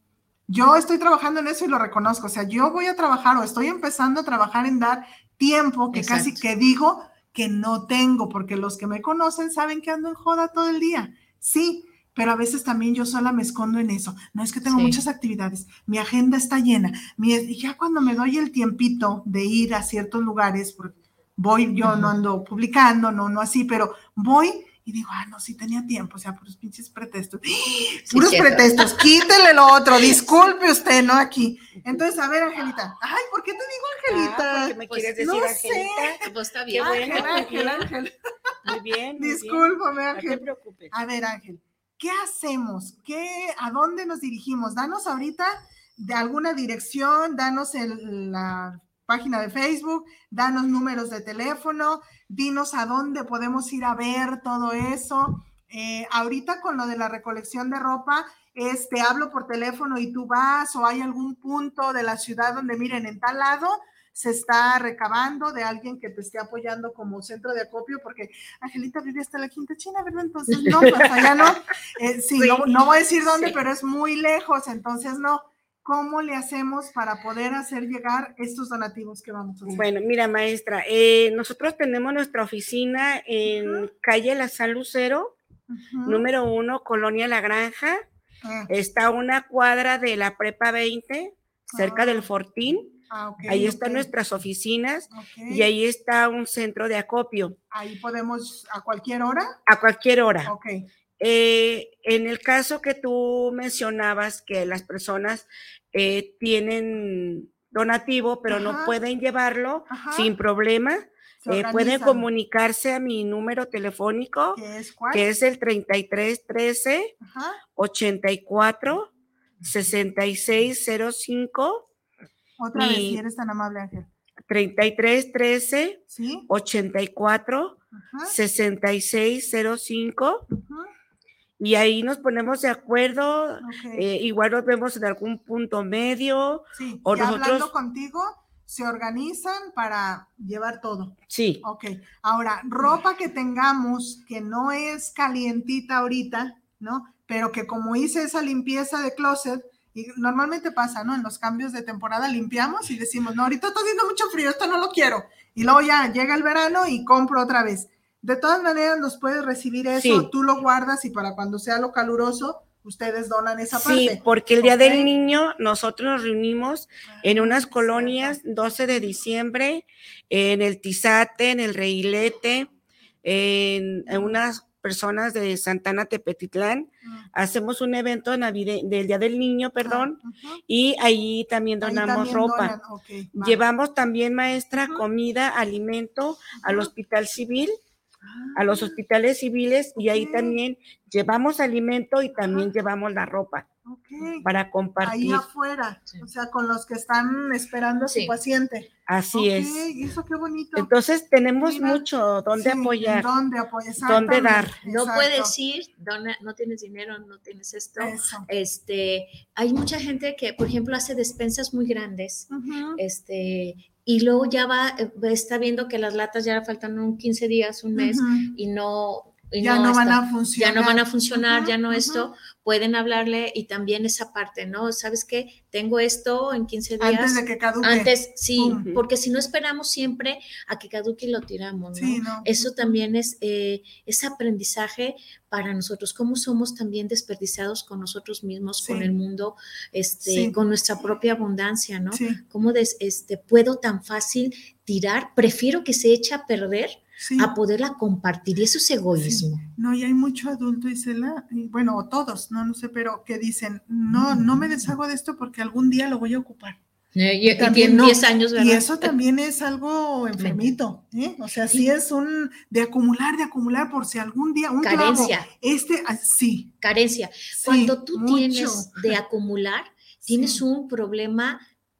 Yo estoy trabajando en eso y lo reconozco, o sea, yo voy a trabajar o estoy empezando a trabajar en dar tiempo que casi que digo que no tengo, porque los que me conocen saben que ando en joda todo el día. Sí, pero a veces también yo sola me escondo en eso. No es que tengo muchas actividades, mi agenda está llena. y ya cuando me doy el tiempito de ir a ciertos lugares, porque voy, yo no ando publicando, no, no así, pero voy y digo, ah, no, sí tenía tiempo, o sea, puros pinches pretextos. puros pretextos, quítele lo otro, <laughs> disculpe usted, ¿no? Aquí. Entonces, a ver, Angelita. Ay, ¿por qué te digo Angelita? Ah, me pues, quieres decir no Angelita? Sé. Pues está bien. Ángel, Ángel, Ángel. Muy bien. Muy Discúlpame, Ángel. No te preocupes. A ver, Ángel, ¿qué hacemos? ¿Qué, ¿A dónde nos dirigimos? Danos ahorita de alguna dirección, danos el, la página de Facebook, danos números de teléfono, dinos a dónde podemos ir a ver todo eso. Eh, ahorita con lo de la recolección de ropa, este, hablo por teléfono y tú vas o hay algún punto de la ciudad donde miren en tal lado se está recabando de alguien que te esté apoyando como centro de acopio, porque Angelita vive hasta la Quinta China, ¿verdad? Entonces, no, pues allá no. <laughs> Eh, sí, no, voy a decir dónde, pero es muy lejos, entonces no. ¿Cómo le hacemos para poder hacer llegar estos donativos que vamos a hacer? Bueno, mira, maestra, eh, nosotros tenemos nuestra oficina en calle La San Lucero, número uno, Colonia La Granja. Ah. Está a una cuadra de la Prepa 20, cerca del ah. Fortín. Ah, ahí están nuestras oficinas y ahí está un centro de acopio. Ahí podemos a cualquier hora. A cualquier hora. Eh, en el caso que tú mencionabas que las personas eh, tienen donativo, pero no pueden llevarlo sin problema, eh, pueden comunicarse a mi número telefónico, que es el 3313 84 6605. Otra vez, si eres tan amable, Ángel. 3313 84 6605 y ahí nos ponemos de acuerdo, eh, igual nos vemos en algún punto medio. Sí, o nosotros... hablando contigo, se organizan para llevar todo. Sí. Ok, ahora, ropa que tengamos que no es calientita ahorita, ¿no? Pero que como hice esa limpieza de closet, y normalmente pasa, ¿no? En los cambios de temporada limpiamos y decimos, no, ahorita está haciendo mucho frío, esto no lo quiero. Y luego ya llega el verano y compro otra vez. De todas maneras, nos puedes recibir eso, tú lo guardas y para cuando sea lo caluroso, ustedes donan esa parte. Sí, porque el Día del Niño nosotros nos reunimos ah, en unas colonias 12 de diciembre, en el Tizate, en el Reilete, en, unas personas de Santana Tepetitlán. Ah. Hacemos un evento del Día del Niño, perdón, y ahí también donamos ropa. Llevamos también, maestra, comida, alimento al Hospital Civil a los ah. hospitales civiles y ahí también llevamos alimento y también llevamos la ropa para compartir. Ahí afuera, o sea, con los que están esperando a su paciente. Así es. Eso qué bonito. Entonces tenemos mucho donde apoyar. Donde apoyar. Donde dar. No puedes ir, no tienes dinero, no tienes esto. Este, hay mucha gente que, por ejemplo, hace despensas muy grandes. Este, y luego ya va, eh, está viendo que las latas ya faltan un 15 días, un mes, y no, ya no, van a funcionar. Ya no van a funcionar, ya no esto, pueden hablarle y también esa parte, ¿no? ¿Sabes qué? Tengo esto en 15 días. Antes de que caduque. Antes, sí, porque si no esperamos siempre a que caduque y lo tiramos, ¿no? Eso también es, eh, aprendizaje para nosotros, cómo somos también desperdiciados con nosotros mismos, con el mundo, este, con nuestra propia abundancia, ¿no? Cómo este, puedo tan fácil tirar, prefiero que se eche a perder a poderla compartir. Y eso es egoísmo. No, y hay mucho adulto, Isela, y bueno, o todos, no, no sé, pero que dicen, no, no me deshago de esto porque algún día lo voy a ocupar. Eh, y, también 10 años, ¿verdad? Y eso también es algo enfermito, ¿eh? O sea, sí. es un de acumular, de acumular por si algún día un carencia. este ah, sí. Carencia. Cuando tú tienes de acumular, <laughs> tienes un problema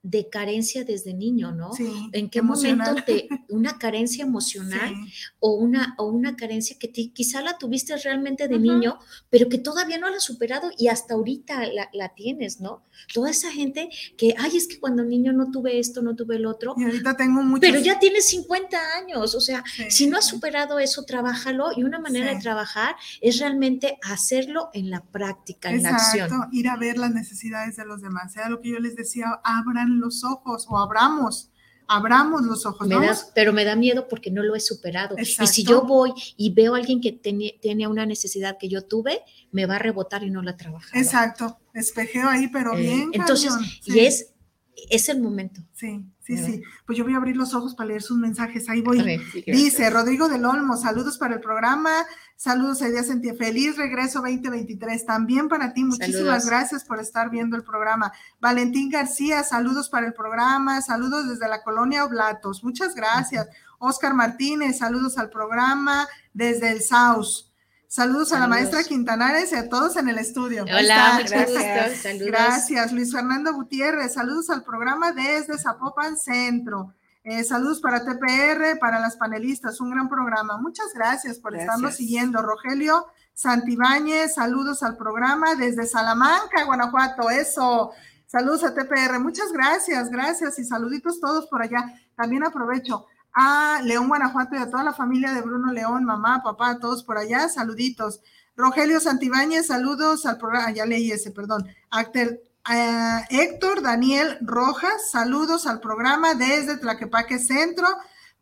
de carencia desde niño, ¿no? ¿En qué momento de una carencia emocional o, una, o una carencia que quizá la tuviste realmente de niño, pero que todavía no la has superado y hasta ahorita la, tienes, ¿no? Toda esa gente que, ay, es que cuando niño no tuve esto, no tuve el otro. Y ahorita tengo mucho. Pero ya tienes 50 años, o sea, si no has superado eso, trabájalo y una manera de trabajar es realmente hacerlo en la práctica, en la acción. ir a ver las necesidades de los demás. Sea lo que yo les decía, abran los ojos o abramos, abramos los ojos. pero me da miedo porque no lo he superado. Y si yo voy y veo a alguien que tiene, una necesidad que yo tuve, me va a rebotar y no la trabaja. Exacto, espejeo ahí, pero eh, bien. Entonces, y es, es el momento. Sí, sí, sí. Pues yo voy a abrir los ojos para leer sus mensajes. Ahí voy. Dice Rodrigo del Olmo, saludos para el programa. Saludos a Día Sentía. Feliz regreso 2023. También para ti, muchísimas gracias por estar viendo el programa. Valentín García, saludos para el programa. Saludos desde la colonia Oblatos. Muchas gracias. Oscar Martínez, saludos al programa desde el SAUS. Saludos, a la maestra Quintanares y a todos en el estudio. Hola, gracias. Saludos. Gracias. Luis Fernando Gutiérrez, saludos al programa desde Zapopan Centro. Eh, saludos para TPR, para las panelistas, un gran programa. Muchas gracias por estarnos siguiendo. Rogelio Santibáñez, saludos al programa desde Salamanca, Guanajuato. Eso. Saludos a TPR. Muchas gracias, gracias y saluditos todos por allá. También aprovecho a León, Guanajuato y a toda la familia de Bruno León, mamá, papá, todos por allá. Saluditos. Rogelio Santibáñez, saludos al programa, ya leí ese, perdón. Acter, Héctor Daniel Rojas, saludos al programa desde Tlaquepaque Centro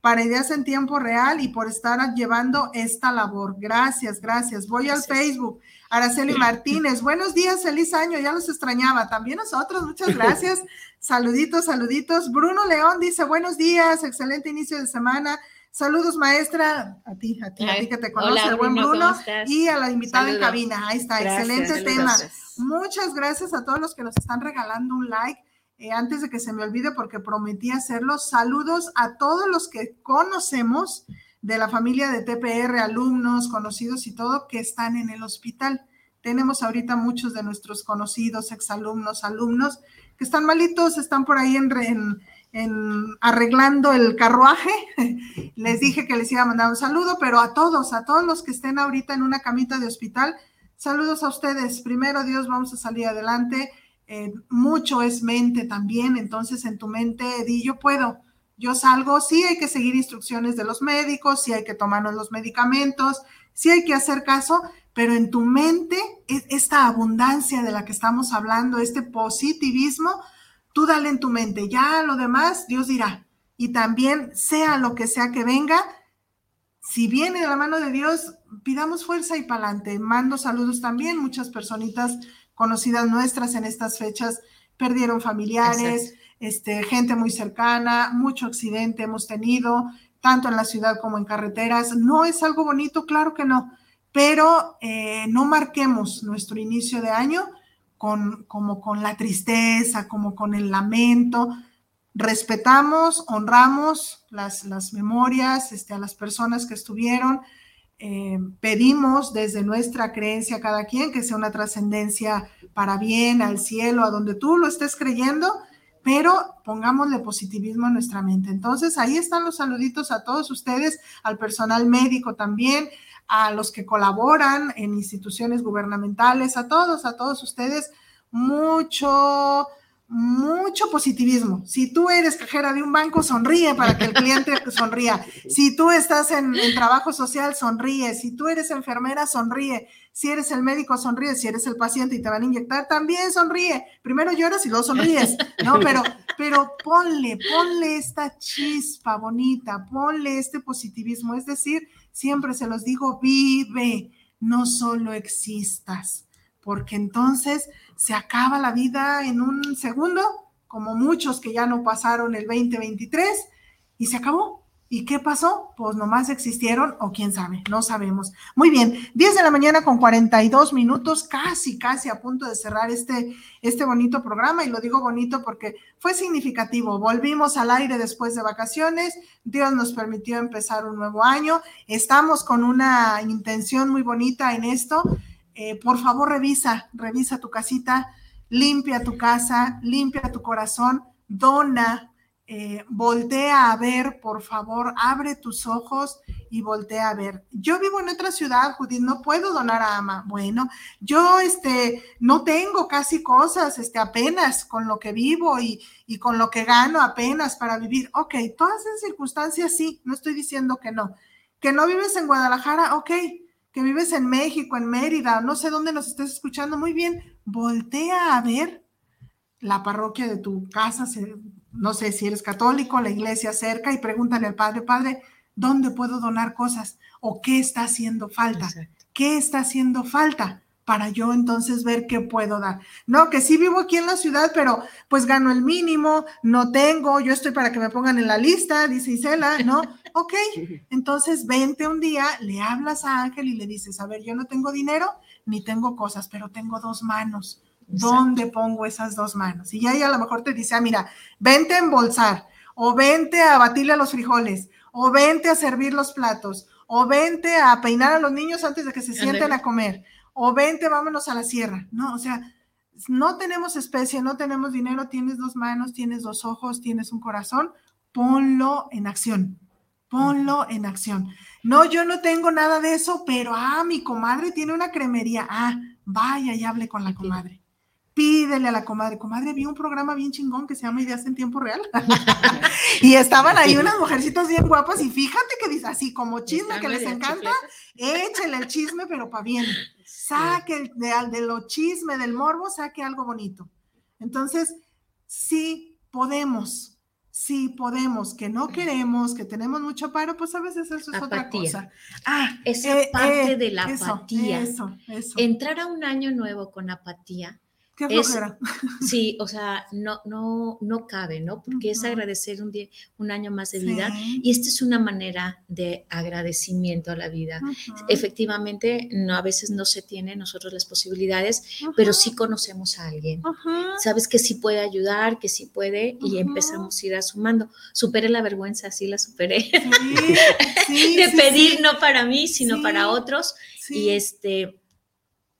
para Ideas en Tiempo Real y por estar llevando esta labor. Gracias, gracias. Voy al Facebook. Araceli Martínez, buenos días, feliz año, ya los extrañaba. También nosotros, muchas <laughs> gracias. Saluditos, saluditos. Bruno León dice, buenos días, excelente inicio de semana. Saludos, maestra, a ti, a ti, a ti que te conoce, el buen Bruno, y a la invitada en cabina. Ahí está, excelente tema. Muchas gracias a todos los que nos están regalando un like. Eh, antes de que se me olvide, porque prometí hacerlo, saludos a todos los que conocemos de la familia de TPR, alumnos, conocidos y todo, que están en el hospital. Tenemos ahorita muchos de nuestros conocidos, exalumnos, alumnos, que están malitos, están por ahí en, en arreglando el carruaje. <laughs> les dije que les iba a mandar un saludo, pero a todos, a todos los que estén ahorita en una camita de hospital, saludos a ustedes. Primero, Dios, vamos a salir adelante. Mucho es mente también, entonces en tu mente di, yo puedo, yo salgo, sí hay que seguir instrucciones de los médicos, sí hay que tomarnos los medicamentos, sí hay que hacer caso, pero en tu mente, esta abundancia de la que estamos hablando, este positivismo, Tú dale en tu mente, ya lo demás Dios dirá. Y también sea lo que sea que venga, si viene de la mano de Dios, pidamos fuerza y pa'lante. Mando saludos también, muchas personitas conocidas nuestras en estas fechas perdieron familiares, este, gente muy cercana, mucho accidente hemos tenido, tanto en la ciudad como en carreteras. No es algo bonito, claro que no, pero eh, no marquemos nuestro inicio de año con, como con la tristeza, como con el lamento. Respetamos, honramos las, las memorias este, a las personas que estuvieron. Eh, pedimos desde nuestra creencia cada quien que sea una trascendencia para bien, al cielo, a donde tú lo estés creyendo, pero pongámosle positivismo en nuestra mente. Entonces, ahí están los saluditos a todos ustedes, al personal médico también, a los que colaboran en instituciones gubernamentales, a todos, a todos ustedes, mucho, mucho positivismo. Si tú eres cajera de un banco, sonríe para que el cliente <laughs> sonría. Si tú estás en, trabajo social, sonríe. Si tú eres enfermera, sonríe. Si eres el médico, sonríe. Si eres el paciente y te van a inyectar, también sonríe. Primero lloras y luego sonríes, ¿no? <laughs> Pero, pero ponle, ponle esta chispa bonita, ponle este positivismo. Es decir, siempre se los digo, vive, no solo existas, porque entonces se acaba la vida en un segundo, como muchos que ya no pasaron el 2023 y se acabó. ¿Y qué pasó? Pues nomás existieron o quién sabe, no sabemos. Muy bien, 10 de la mañana con 42 minutos, casi, casi a punto de cerrar este, este bonito programa y lo digo bonito porque fue significativo. Volvimos al aire después de vacaciones, Dios nos permitió empezar un nuevo año, estamos con una intención muy bonita en esto eh, por favor revisa, revisa tu casita, limpia tu casa, limpia tu corazón, dona, eh, voltea a ver, por favor, abre tus ojos y voltea a ver. Yo vivo en otra ciudad, Judith, no puedo donar a Ama. Bueno, yo este, no tengo casi cosas, este, apenas con lo que vivo y, y con lo que gano apenas para vivir. Ok, todas esas circunstancias sí, no estoy diciendo que no. Que no vives en Guadalajara, ok, que vives en México, en Mérida, no sé dónde nos estés escuchando, muy bien, voltea a ver la parroquia de tu casa, no sé si eres católico, la iglesia cerca y pregúntale al padre, padre, ¿dónde puedo donar cosas? ¿O qué está haciendo falta? ¿Qué está haciendo falta? Para yo entonces ver qué puedo dar. No, que sí vivo aquí en la ciudad, pero pues gano el mínimo, no tengo, yo estoy para que me pongan en la lista, dice Isela, ¿no? <laughs> Ok, entonces vente un día, le hablas a Ángel y le dices, a ver, yo no tengo dinero ni tengo cosas, pero tengo dos manos. ¿Dónde pongo esas dos manos? Y ahí a lo mejor te dice, ah, mira, vente a embolsar, o vente a batirle a los frijoles, o vente a servir los platos, o vente a peinar a los niños antes de que se sienten a comer, o vente, vámonos a la sierra. No, o sea, no tenemos especie, no tenemos dinero, tienes dos manos, tienes dos ojos, tienes un corazón, ponlo en acción ponlo en acción. No, yo no tengo nada de eso, pero ah, mi comadre tiene una cremería. Ah, vaya y hable con la comadre. Pídele a la comadre, comadre, vi un programa bien chingón que se llama Ideas en Tiempo Real. <laughs> y estaban ahí unas mujercitas bien guapas y fíjate que dice así como chisme que les encanta, échele el chisme, pero para bien. Saque de, de lo chisme, del morbo, saque algo bonito. Entonces, sí podemos, sí podemos, que no queremos, que tenemos mucho paro, pues a veces eso es otra cosa. Ah, esa eh, parte eh, de la apatía. Eso, eso. Entrar a un año nuevo con apatía Qué flojera. sí, <laughs> o sea, no, no, no cabe, ¿no? Porque es agradecer un, día, un año más de vida y esta es una manera de agradecimiento a la vida. Efectivamente, no, a veces no se tienen nosotros las posibilidades, pero sí conocemos a alguien. Sabes que sí puede ayudar, que sí puede y empezamos a ir sumando. Superé la vergüenza, sí la superé. <laughs> de pedir no para mí, sino para otros. Y este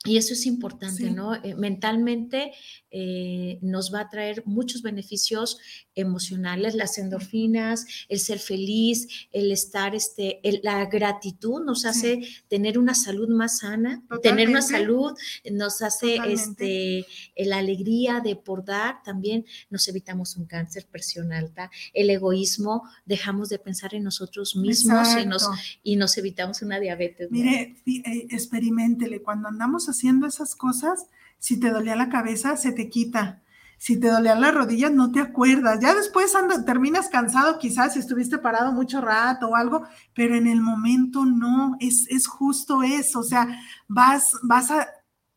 y eso es importante, ¿no? Eh, mentalmente eh, nos va a traer muchos beneficios emocionales, las endorfinas, el ser feliz, el estar, este, la gratitud nos hace tener una salud más sana, tener una salud nos hace este, la alegría de por dar, también nos evitamos un cáncer, presión alta, el egoísmo, dejamos de pensar en nosotros mismos y nos, y nos, evitamos una diabetes. Mire, eh, experimentele, cuando andamos haciendo esas cosas, si te dolía la cabeza, se te quita si te dolían las rodillas, no te acuerdas. Ya después terminas cansado, quizás si estuviste parado mucho rato o algo, pero en el momento no, es, es justo eso. O sea, vas, vas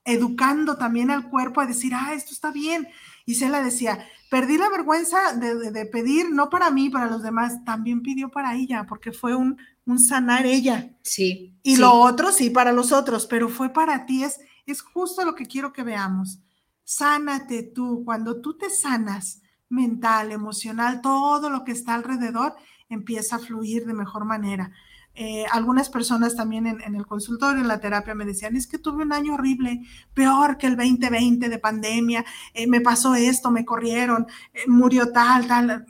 educando también al cuerpo a decir, ah, esto está bien. Y se la decía, perdí la vergüenza de, pedir, no para mí, para los demás, también pidió para ella, porque fue un, un sanar ella. Sí. Y lo otro, sí, para los otros, pero fue para ti, es, es justo lo que quiero que veamos sánate tú. Cuando tú te sanas mental, emocional, todo lo que está alrededor empieza a fluir de mejor manera. Eh, algunas personas también en, el consultorio, en la terapia, me decían, es que tuve un año horrible, peor que el 2020 de pandemia, eh, me pasó esto, me corrieron, eh, murió tal, tal,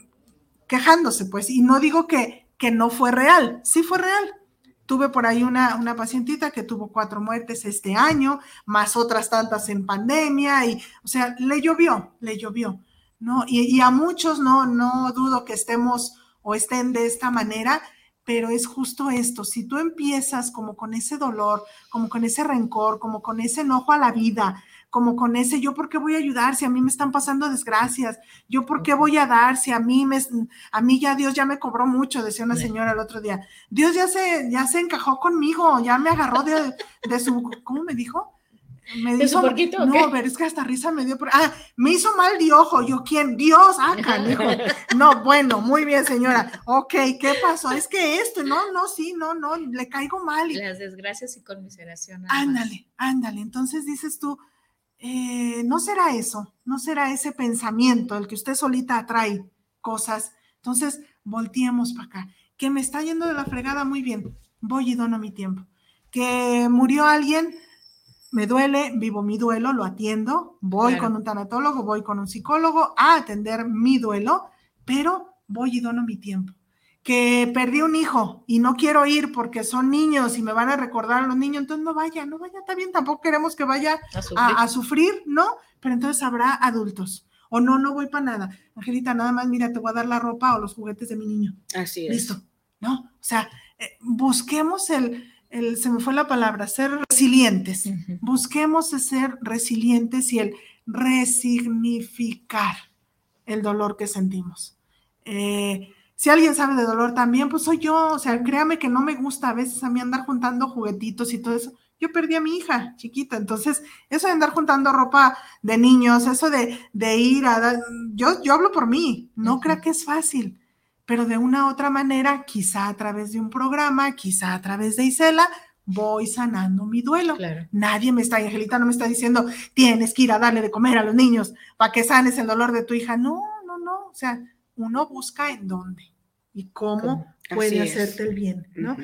quejándose, pues, y no digo que, que no fue real, sí fue real, Tuve por ahí una, una pacientita que tuvo cuatro muertes este año, más otras tantas en pandemia, y, o sea, le llovió, le llovió, ¿no? Y, a muchos no, no dudo que estemos o estén de esta manera, pero es justo esto, si tú empiezas como con ese dolor, como con ese rencor, como con ese enojo a la vida, como con ese, yo por qué voy a ayudar si a mí me están pasando desgracias, yo por qué voy a dar si a mí me, a mí ya Dios ya me cobró mucho, decía una señora el otro día, Dios ya se, ya se encajó conmigo, ya me agarró de, de su, ¿cómo me dijo? Me hizo, no, pero es que hasta risa me dio, por, ah, me hizo mal de ojo, yo quién, Dios, ah, canijo. No, bueno, muy bien, señora. Ok, ¿qué pasó? Es que esto, no, no, sí, no, no, le caigo mal. Las desgracias y conmiseración. Ándale, ándale. Entonces dices tú, eh, no será eso, no será ese pensamiento el que usted solita atrae cosas. Entonces, volteemos para acá. Que me está yendo de la fregada muy bien, voy y dono mi tiempo. Que murió alguien, me duele, vivo mi duelo, lo atiendo, voy con un tanatólogo, voy con un psicólogo a atender mi duelo, pero voy y dono mi tiempo que perdí un hijo y no quiero ir porque son niños y me van a recordar a los niños, entonces no vaya, no vaya, está bien, tampoco queremos que vaya a sufrir, ¿no? Pero entonces habrá adultos. O no, no voy para nada. Angelita, nada más, mira, te voy a dar la ropa o los juguetes de mi niño. Así es. Listo, ¿no? O sea, eh, busquemos el, el, se me fue la palabra, ser resilientes. Busquemos ser resilientes y el resignificar el dolor que sentimos. Eh, si alguien sabe de dolor también, pues soy yo. O sea, créame que no me gusta a veces a mí andar juntando juguetitos y todo eso. Yo perdí a mi hija chiquita, entonces eso de andar juntando ropa de niños, eso de, de ir a... Yo, yo hablo por mí, no creo que es fácil, pero de una u otra manera, quizá a través de un programa, quizá a través de Isela, voy sanando mi duelo. Nadie me está, Angelita no me está diciendo, tienes que ir a darle de comer a los niños para que sanes el dolor de tu hija. No, no, no. O sea, uno busca en dónde y cómo, puede hacerte el bien, ¿no?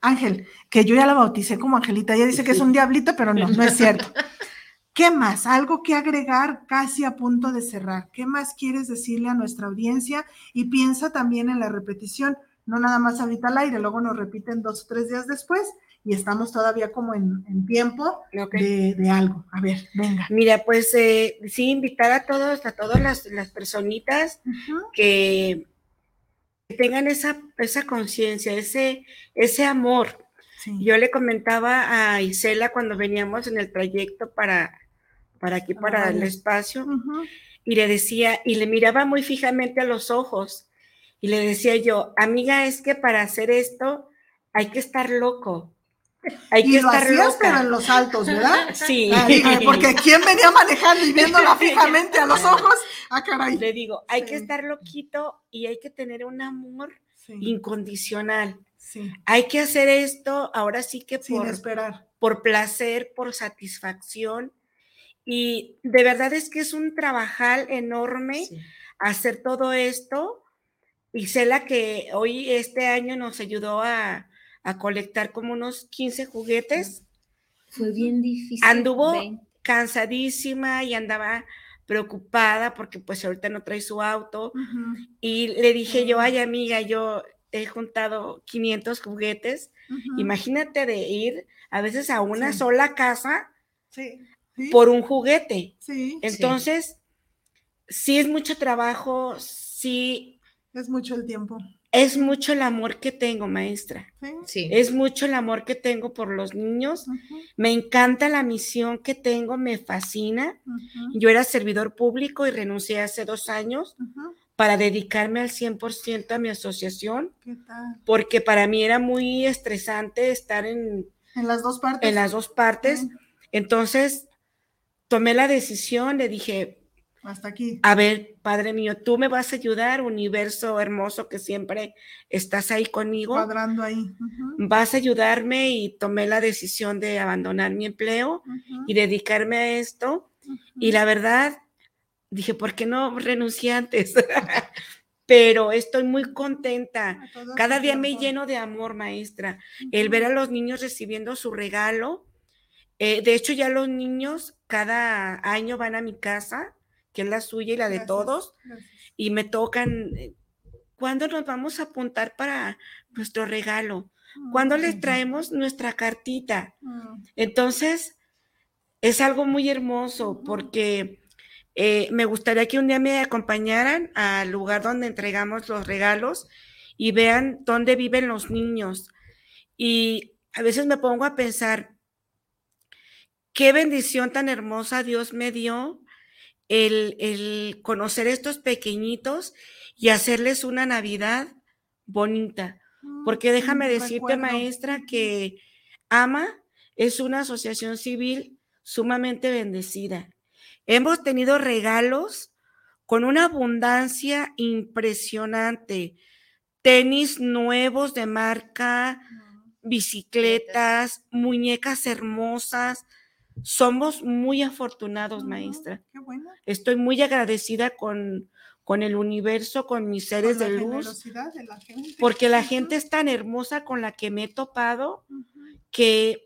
Ángel, que yo ya la bauticé como Angelita, ella dice que es un diablito, pero no, no es cierto. <laughs> ¿Qué más? Algo que agregar casi a punto de cerrar. ¿Qué más quieres decirle a nuestra audiencia? Y piensa también en la repetición, no nada más ahorita al aire, luego nos repiten dos o tres días después y estamos todavía como en, tiempo de, algo. A ver, venga. Mira, pues eh, sí, invitar a todos, a todas las, las personitas que tengan esa, esa conciencia, ese, ese amor. Yo le comentaba a Isela cuando veníamos en el trayecto para, para aquí, para el espacio, y le decía, y le miraba muy fijamente a los ojos, y le decía yo, amiga, es que para hacer esto hay que estar loco. Hay que estar hacías, pero en los altos, ¿verdad? Sí. porque ¿quién venía manejando y viéndola <laughs> fijamente a los ojos? Ah, caray. Le digo, hay que estar loquito y hay que tener un amor incondicional. Sí. Hay que hacer esto ahora sí que por, esperar. por placer, por satisfacción. Y de verdad es que es un trabajal enorme hacer todo esto. Y sé la que hoy, este año, nos ayudó a, a colectar como unos 15 juguetes. Fue bien difícil. Anduvo cansadísima y andaba preocupada porque pues ahorita no trae su auto. Y le dije yo, ay amiga, yo he juntado 500 juguetes. Imagínate de ir a veces a una sola casa por un juguete. Entonces, sí es mucho trabajo, sí. Es mucho el tiempo es mucho el amor que tengo, maestra. Sí. Es mucho el amor que tengo por los niños. Me encanta la misión que tengo, me fascina. Yo era servidor público y renuncié hace dos años para dedicarme al 100% a mi asociación. ¿Qué tal? Porque para mí era muy estresante estar en... En las dos partes. En las dos partes. Entonces, tomé la decisión, le dije, hasta aquí. A ver, Padre mío, tú me vas a ayudar, universo hermoso que siempre estás ahí conmigo. Cuadrando ahí. Vas a ayudarme y tomé la decisión de abandonar mi empleo y dedicarme a esto. Y la verdad, dije, ¿por qué no renuncié antes? <laughs> Pero estoy muy contenta. Cada día me lleno de amor, maestra. El ver a los niños recibiendo su regalo. Eh, de hecho, ya los niños cada año van a mi casa que es la suya y la de todos, y me tocan, eh, ¿cuándo nos vamos a apuntar para nuestro regalo? ¿Cuándo les traemos nuestra cartita? Mm. Entonces, es algo muy hermoso porque eh, me gustaría que un día me acompañaran al lugar donde entregamos los regalos y vean dónde viven los niños. Y a veces me pongo a pensar, qué bendición tan hermosa Dios me dio el, conocer estos pequeñitos y hacerles una Navidad bonita. Mm, Porque déjame decirte, maestra, que AMA es una asociación civil sumamente bendecida. Hemos tenido regalos con una abundancia impresionante. Tenis nuevos de marca, bicicletas, muñecas hermosas, somos muy afortunados, maestra. Estoy muy agradecida con, con el universo, con mis seres de luz, porque la gente es tan hermosa con la que me he topado que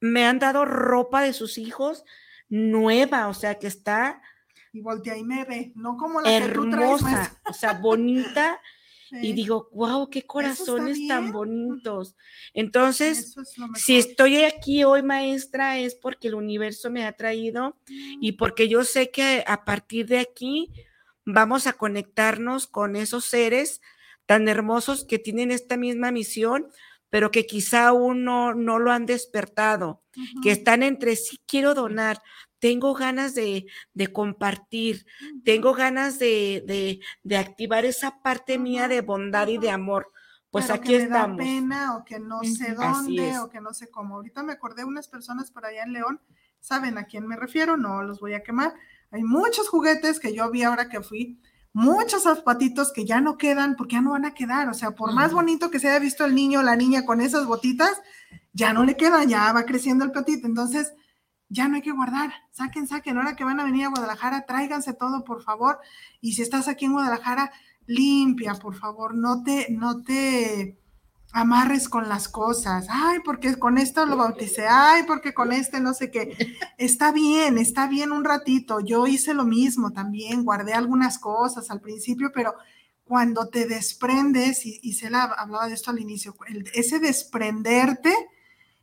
me han dado ropa de sus hijos nueva, o sea, que está y voltea y me ve, no como la hermosa, o sea, bonita. Y digo, wow, qué corazones tan bonitos. Entonces, si estoy aquí hoy, maestra, es porque el universo me ha traído y mm. porque yo sé que a partir de aquí vamos a conectarnos con esos seres tan hermosos que tienen esta misma misión, pero que quizá aún no, lo han despertado, que están entre sí, quiero donar, tengo ganas de, compartir, tengo ganas de, activar esa parte mía de bondad y de amor. Pues aquí que estamos. Me da pena o que no sé dónde o que no sé cómo. Ahorita me acordé de unas personas por allá en León, saben a quién me refiero, no los voy a quemar. Hay muchos juguetes que yo vi ahora que fui, muchos zapatitos que ya no quedan porque ya no van a quedar. O sea, por más bonito que se haya visto el niño o la niña con esas botitas, ya no le queda, ya va creciendo el patito. Entonces, ya no hay que guardar, saquen, saquen, ahora que van a venir a Guadalajara, tráiganse todo, por favor, y si estás aquí en Guadalajara, limpia, por favor, no te, no te amarres con las cosas, ay, porque con esto lo bauticé, ay, porque con este no sé qué, está bien, está bien un ratito, yo hice lo mismo también, guardé algunas cosas al principio, pero cuando te desprendes, y, y se la hablaba de esto al inicio, ese desprenderte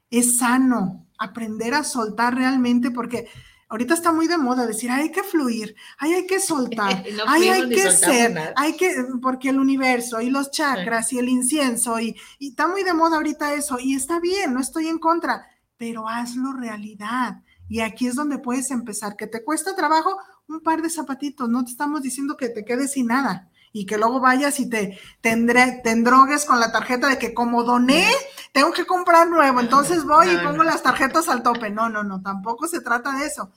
es sano, aprender a soltar realmente, porque ahorita está muy de moda decir, hay que fluir, hay que soltar, <laughs> hay que ser, hay que, porque el universo y los chakras y el incienso, y, y está muy de moda ahorita eso, y está bien, no estoy en contra, pero hazlo realidad. Y aquí es donde puedes empezar, que te cuesta trabajo un par de zapatitos, no te estamos diciendo que te quedes sin nada, y que luego vayas y te, tendré, te endrogues con la tarjeta de que como doné, tengo que comprar nuevo, entonces voy y pongo las tarjetas al tope. No, no, no, tampoco se trata de eso.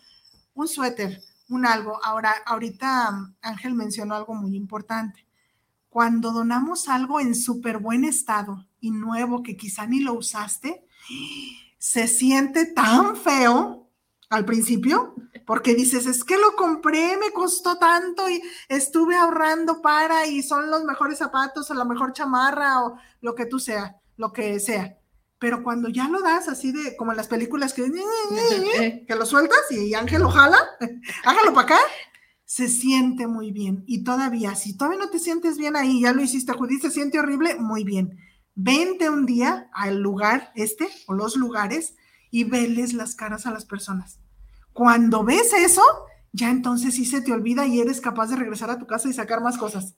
Un suéter, un algo. Ahora, ahorita Ángel mencionó algo muy importante. Cuando donamos algo en súper buen estado y nuevo que quizá ni lo usaste, se siente tan feo al principio, porque dices, es que lo compré, me costó tanto y estuve ahorrando para y son los mejores zapatos o la mejor chamarra o lo que tú sea, lo que sea. Pero cuando ya lo das así de, como en las películas que, <laughs> que lo sueltas y Ángel lo jala, <laughs> hágalo para acá, se siente muy bien. Y todavía, si todavía no te sientes bien ahí, ya lo hiciste, Judith, se siente horrible, muy bien. Vente un día al lugar este o los lugares y veles las caras a las personas. Cuando ves eso, ya entonces sí se te olvida y eres capaz de regresar a tu casa y sacar más cosas.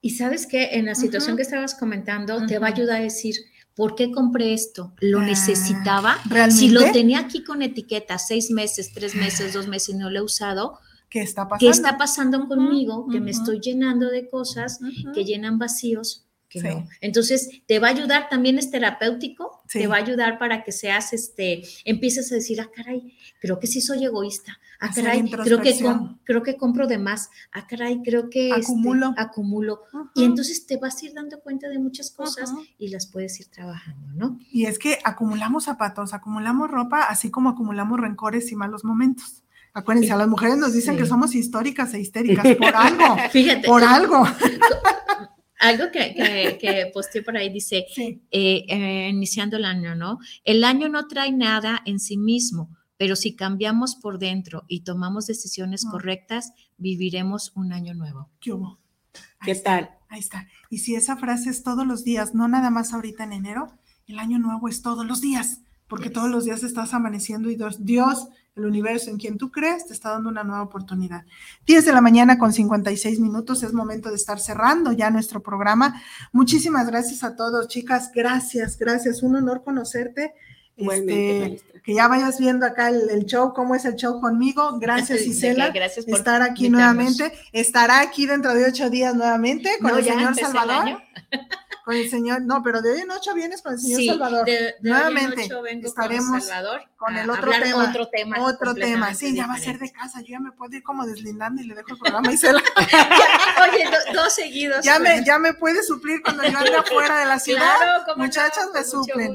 Y sabes que en la situación que estabas comentando, te va a ayudar a decir, ¿por qué compré esto? ¿Lo ah, necesitaba? Si lo tenía aquí con etiqueta seis meses, tres meses, dos meses y no lo he usado, ¿qué está pasando? ¿Qué está pasando conmigo? Que me estoy llenando de cosas que llenan vacíos. Que no. Entonces, te va a ayudar, también es terapéutico, te va a ayudar para que seas, este, empieces a decir, ah, caray, creo que sí soy egoísta, ah, caray, creo que, creo que compro de más, ah, caray, creo que este, acumulo. acumulo. Y entonces te vas a ir dando cuenta de muchas cosas y las puedes ir trabajando, ¿no? Y es que acumulamos zapatos, acumulamos ropa, así como acumulamos rencores y malos momentos. Acuérdense, a las mujeres nos dicen que somos históricas e histéricas por algo. <laughs> Fíjate. Por algo. <laughs> Algo que, que, <laughs> que posteé por ahí dice, eh, eh, iniciando el año, ¿no? El año no trae nada en sí mismo, pero si cambiamos por dentro y tomamos decisiones ah. correctas, viviremos un año nuevo. ¿Qué hubo? ¿Qué tal? Ahí está. Y si esa frase es todos los días, no nada más ahorita en enero, el año nuevo es todos los días, porque todos los días estás amaneciendo y Dios, el universo en quien tú crees, te está dando una nueva oportunidad. 10 de la mañana con 56 minutos, es momento de estar cerrando ya nuestro programa. Muchísimas gracias a todos, chicas. Gracias, gracias. Un honor conocerte. Este, que ya vayas viendo acá el, show, cómo es el show conmigo. Gracias, <laughs> Isela, gracias por estar aquí nuevamente. Estará aquí dentro de ocho días nuevamente con el señor Salvador. <laughs> Con el señor, no, pero de hoy en ocho vienes con el señor Salvador. nuevamente estaremos con, el otro tema. Otro tema. Otro tema. Sí, ya va a ser de casa. Yo ya me puedo ir como deslindando y le dejo el programa a Isela. <laughs> Oye, dos seguidos. Ya me, ya me puede suplir cuando yo ande afuera de la <laughs> ciudad. Muchachas me suplen.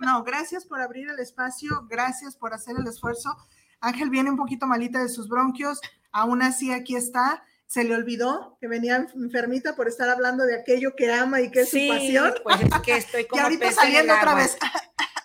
No, gracias por abrir el espacio, gracias por hacer el esfuerzo. Ángel viene un poquito malita de sus bronquios, aún así aquí está. Se le olvidó que venía enfermita por estar hablando de aquello que ama y que es su pasión. Pues es que estoy <laughs> como y ahorita saliendo otra vez.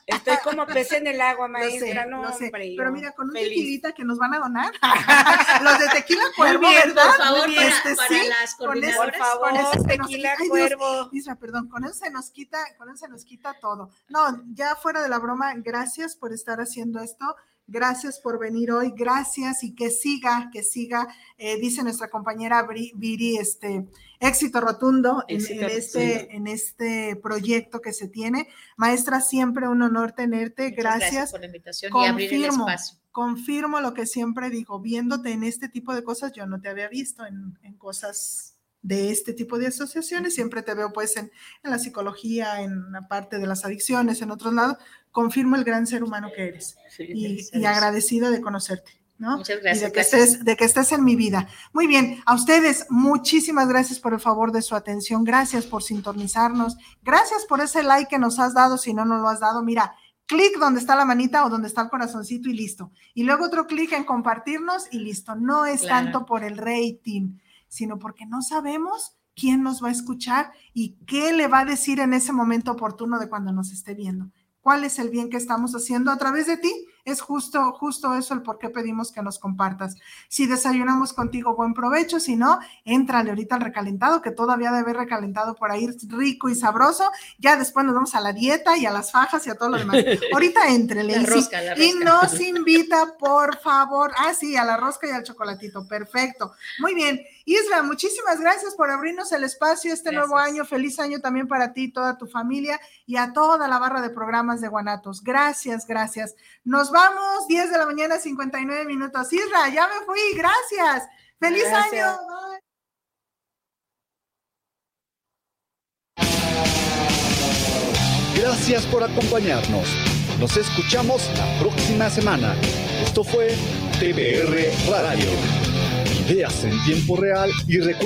Estoy como pez en el agua, <laughs> maestra, no, sé. Pero mira, con un tequilita que nos van a donar. <laughs> Los de tequila cuervo, ¿verdad? Por favor, para, este, sí, las con eso, por favor, con tequila cuervo. Isra, perdón, con eso se nos quita, con eso se nos quita todo. No, ya fuera de la broma, gracias por estar haciendo esto. Gracias por venir hoy, gracias y que siga, que siga, eh, dice nuestra compañera Viri, este éxito rotundo en, este, en este proyecto que se tiene. Maestra, siempre un honor tenerte, gracias. por la invitación confirmo, y abrir el espacio. Confirmo lo que siempre digo, viéndote en este tipo de cosas, yo no te había visto en, en cosas de este tipo de asociaciones. Siempre te veo pues en, la psicología, en la parte de las adicciones, en otros lados. Confirmo el gran ser humano que eres y, y, agradecida de conocerte. ¿no? Muchas gracias. Y de que, Estés, de que estés en mi vida. Muy bien, a ustedes muchísimas gracias por el favor de su atención, gracias por sintonizarnos, gracias por ese like que nos has dado, si no nos lo has dado, mira, clic donde está la manita o donde está el corazoncito y listo. Y luego otro clic en compartirnos y listo. No es tanto por el rating, sino porque no sabemos quién nos va a escuchar y qué le va a decir en ese momento oportuno de cuando nos esté viendo. ¿Cuál es el bien que estamos haciendo a través de ti? Es justo, justo eso el por qué pedimos que nos compartas. Si desayunamos contigo, buen provecho. Si no, entrale ahorita al recalentado, que todavía debe haber recalentado por ahí rico y sabroso. Ya después nos vamos a la dieta y a las fajas y a todo lo demás. <laughs> Ahorita entrele. y, y nos invita, por favor. Ah, sí, a la rosca y al chocolatito. Perfecto. Muy bien. Isra, muchísimas gracias por abrirnos el espacio este nuevo año. Feliz año también para ti, toda tu familia y a toda la barra de programas de Guanatos. Gracias, gracias. Nos vamos, 10 de la mañana, 59 minutos. Isra, ya me fui, gracias. Feliz año. Gracias por acompañarnos. Nos escuchamos la próxima semana. Esto fue TBR Radio. Ideas en tiempo real y recuerda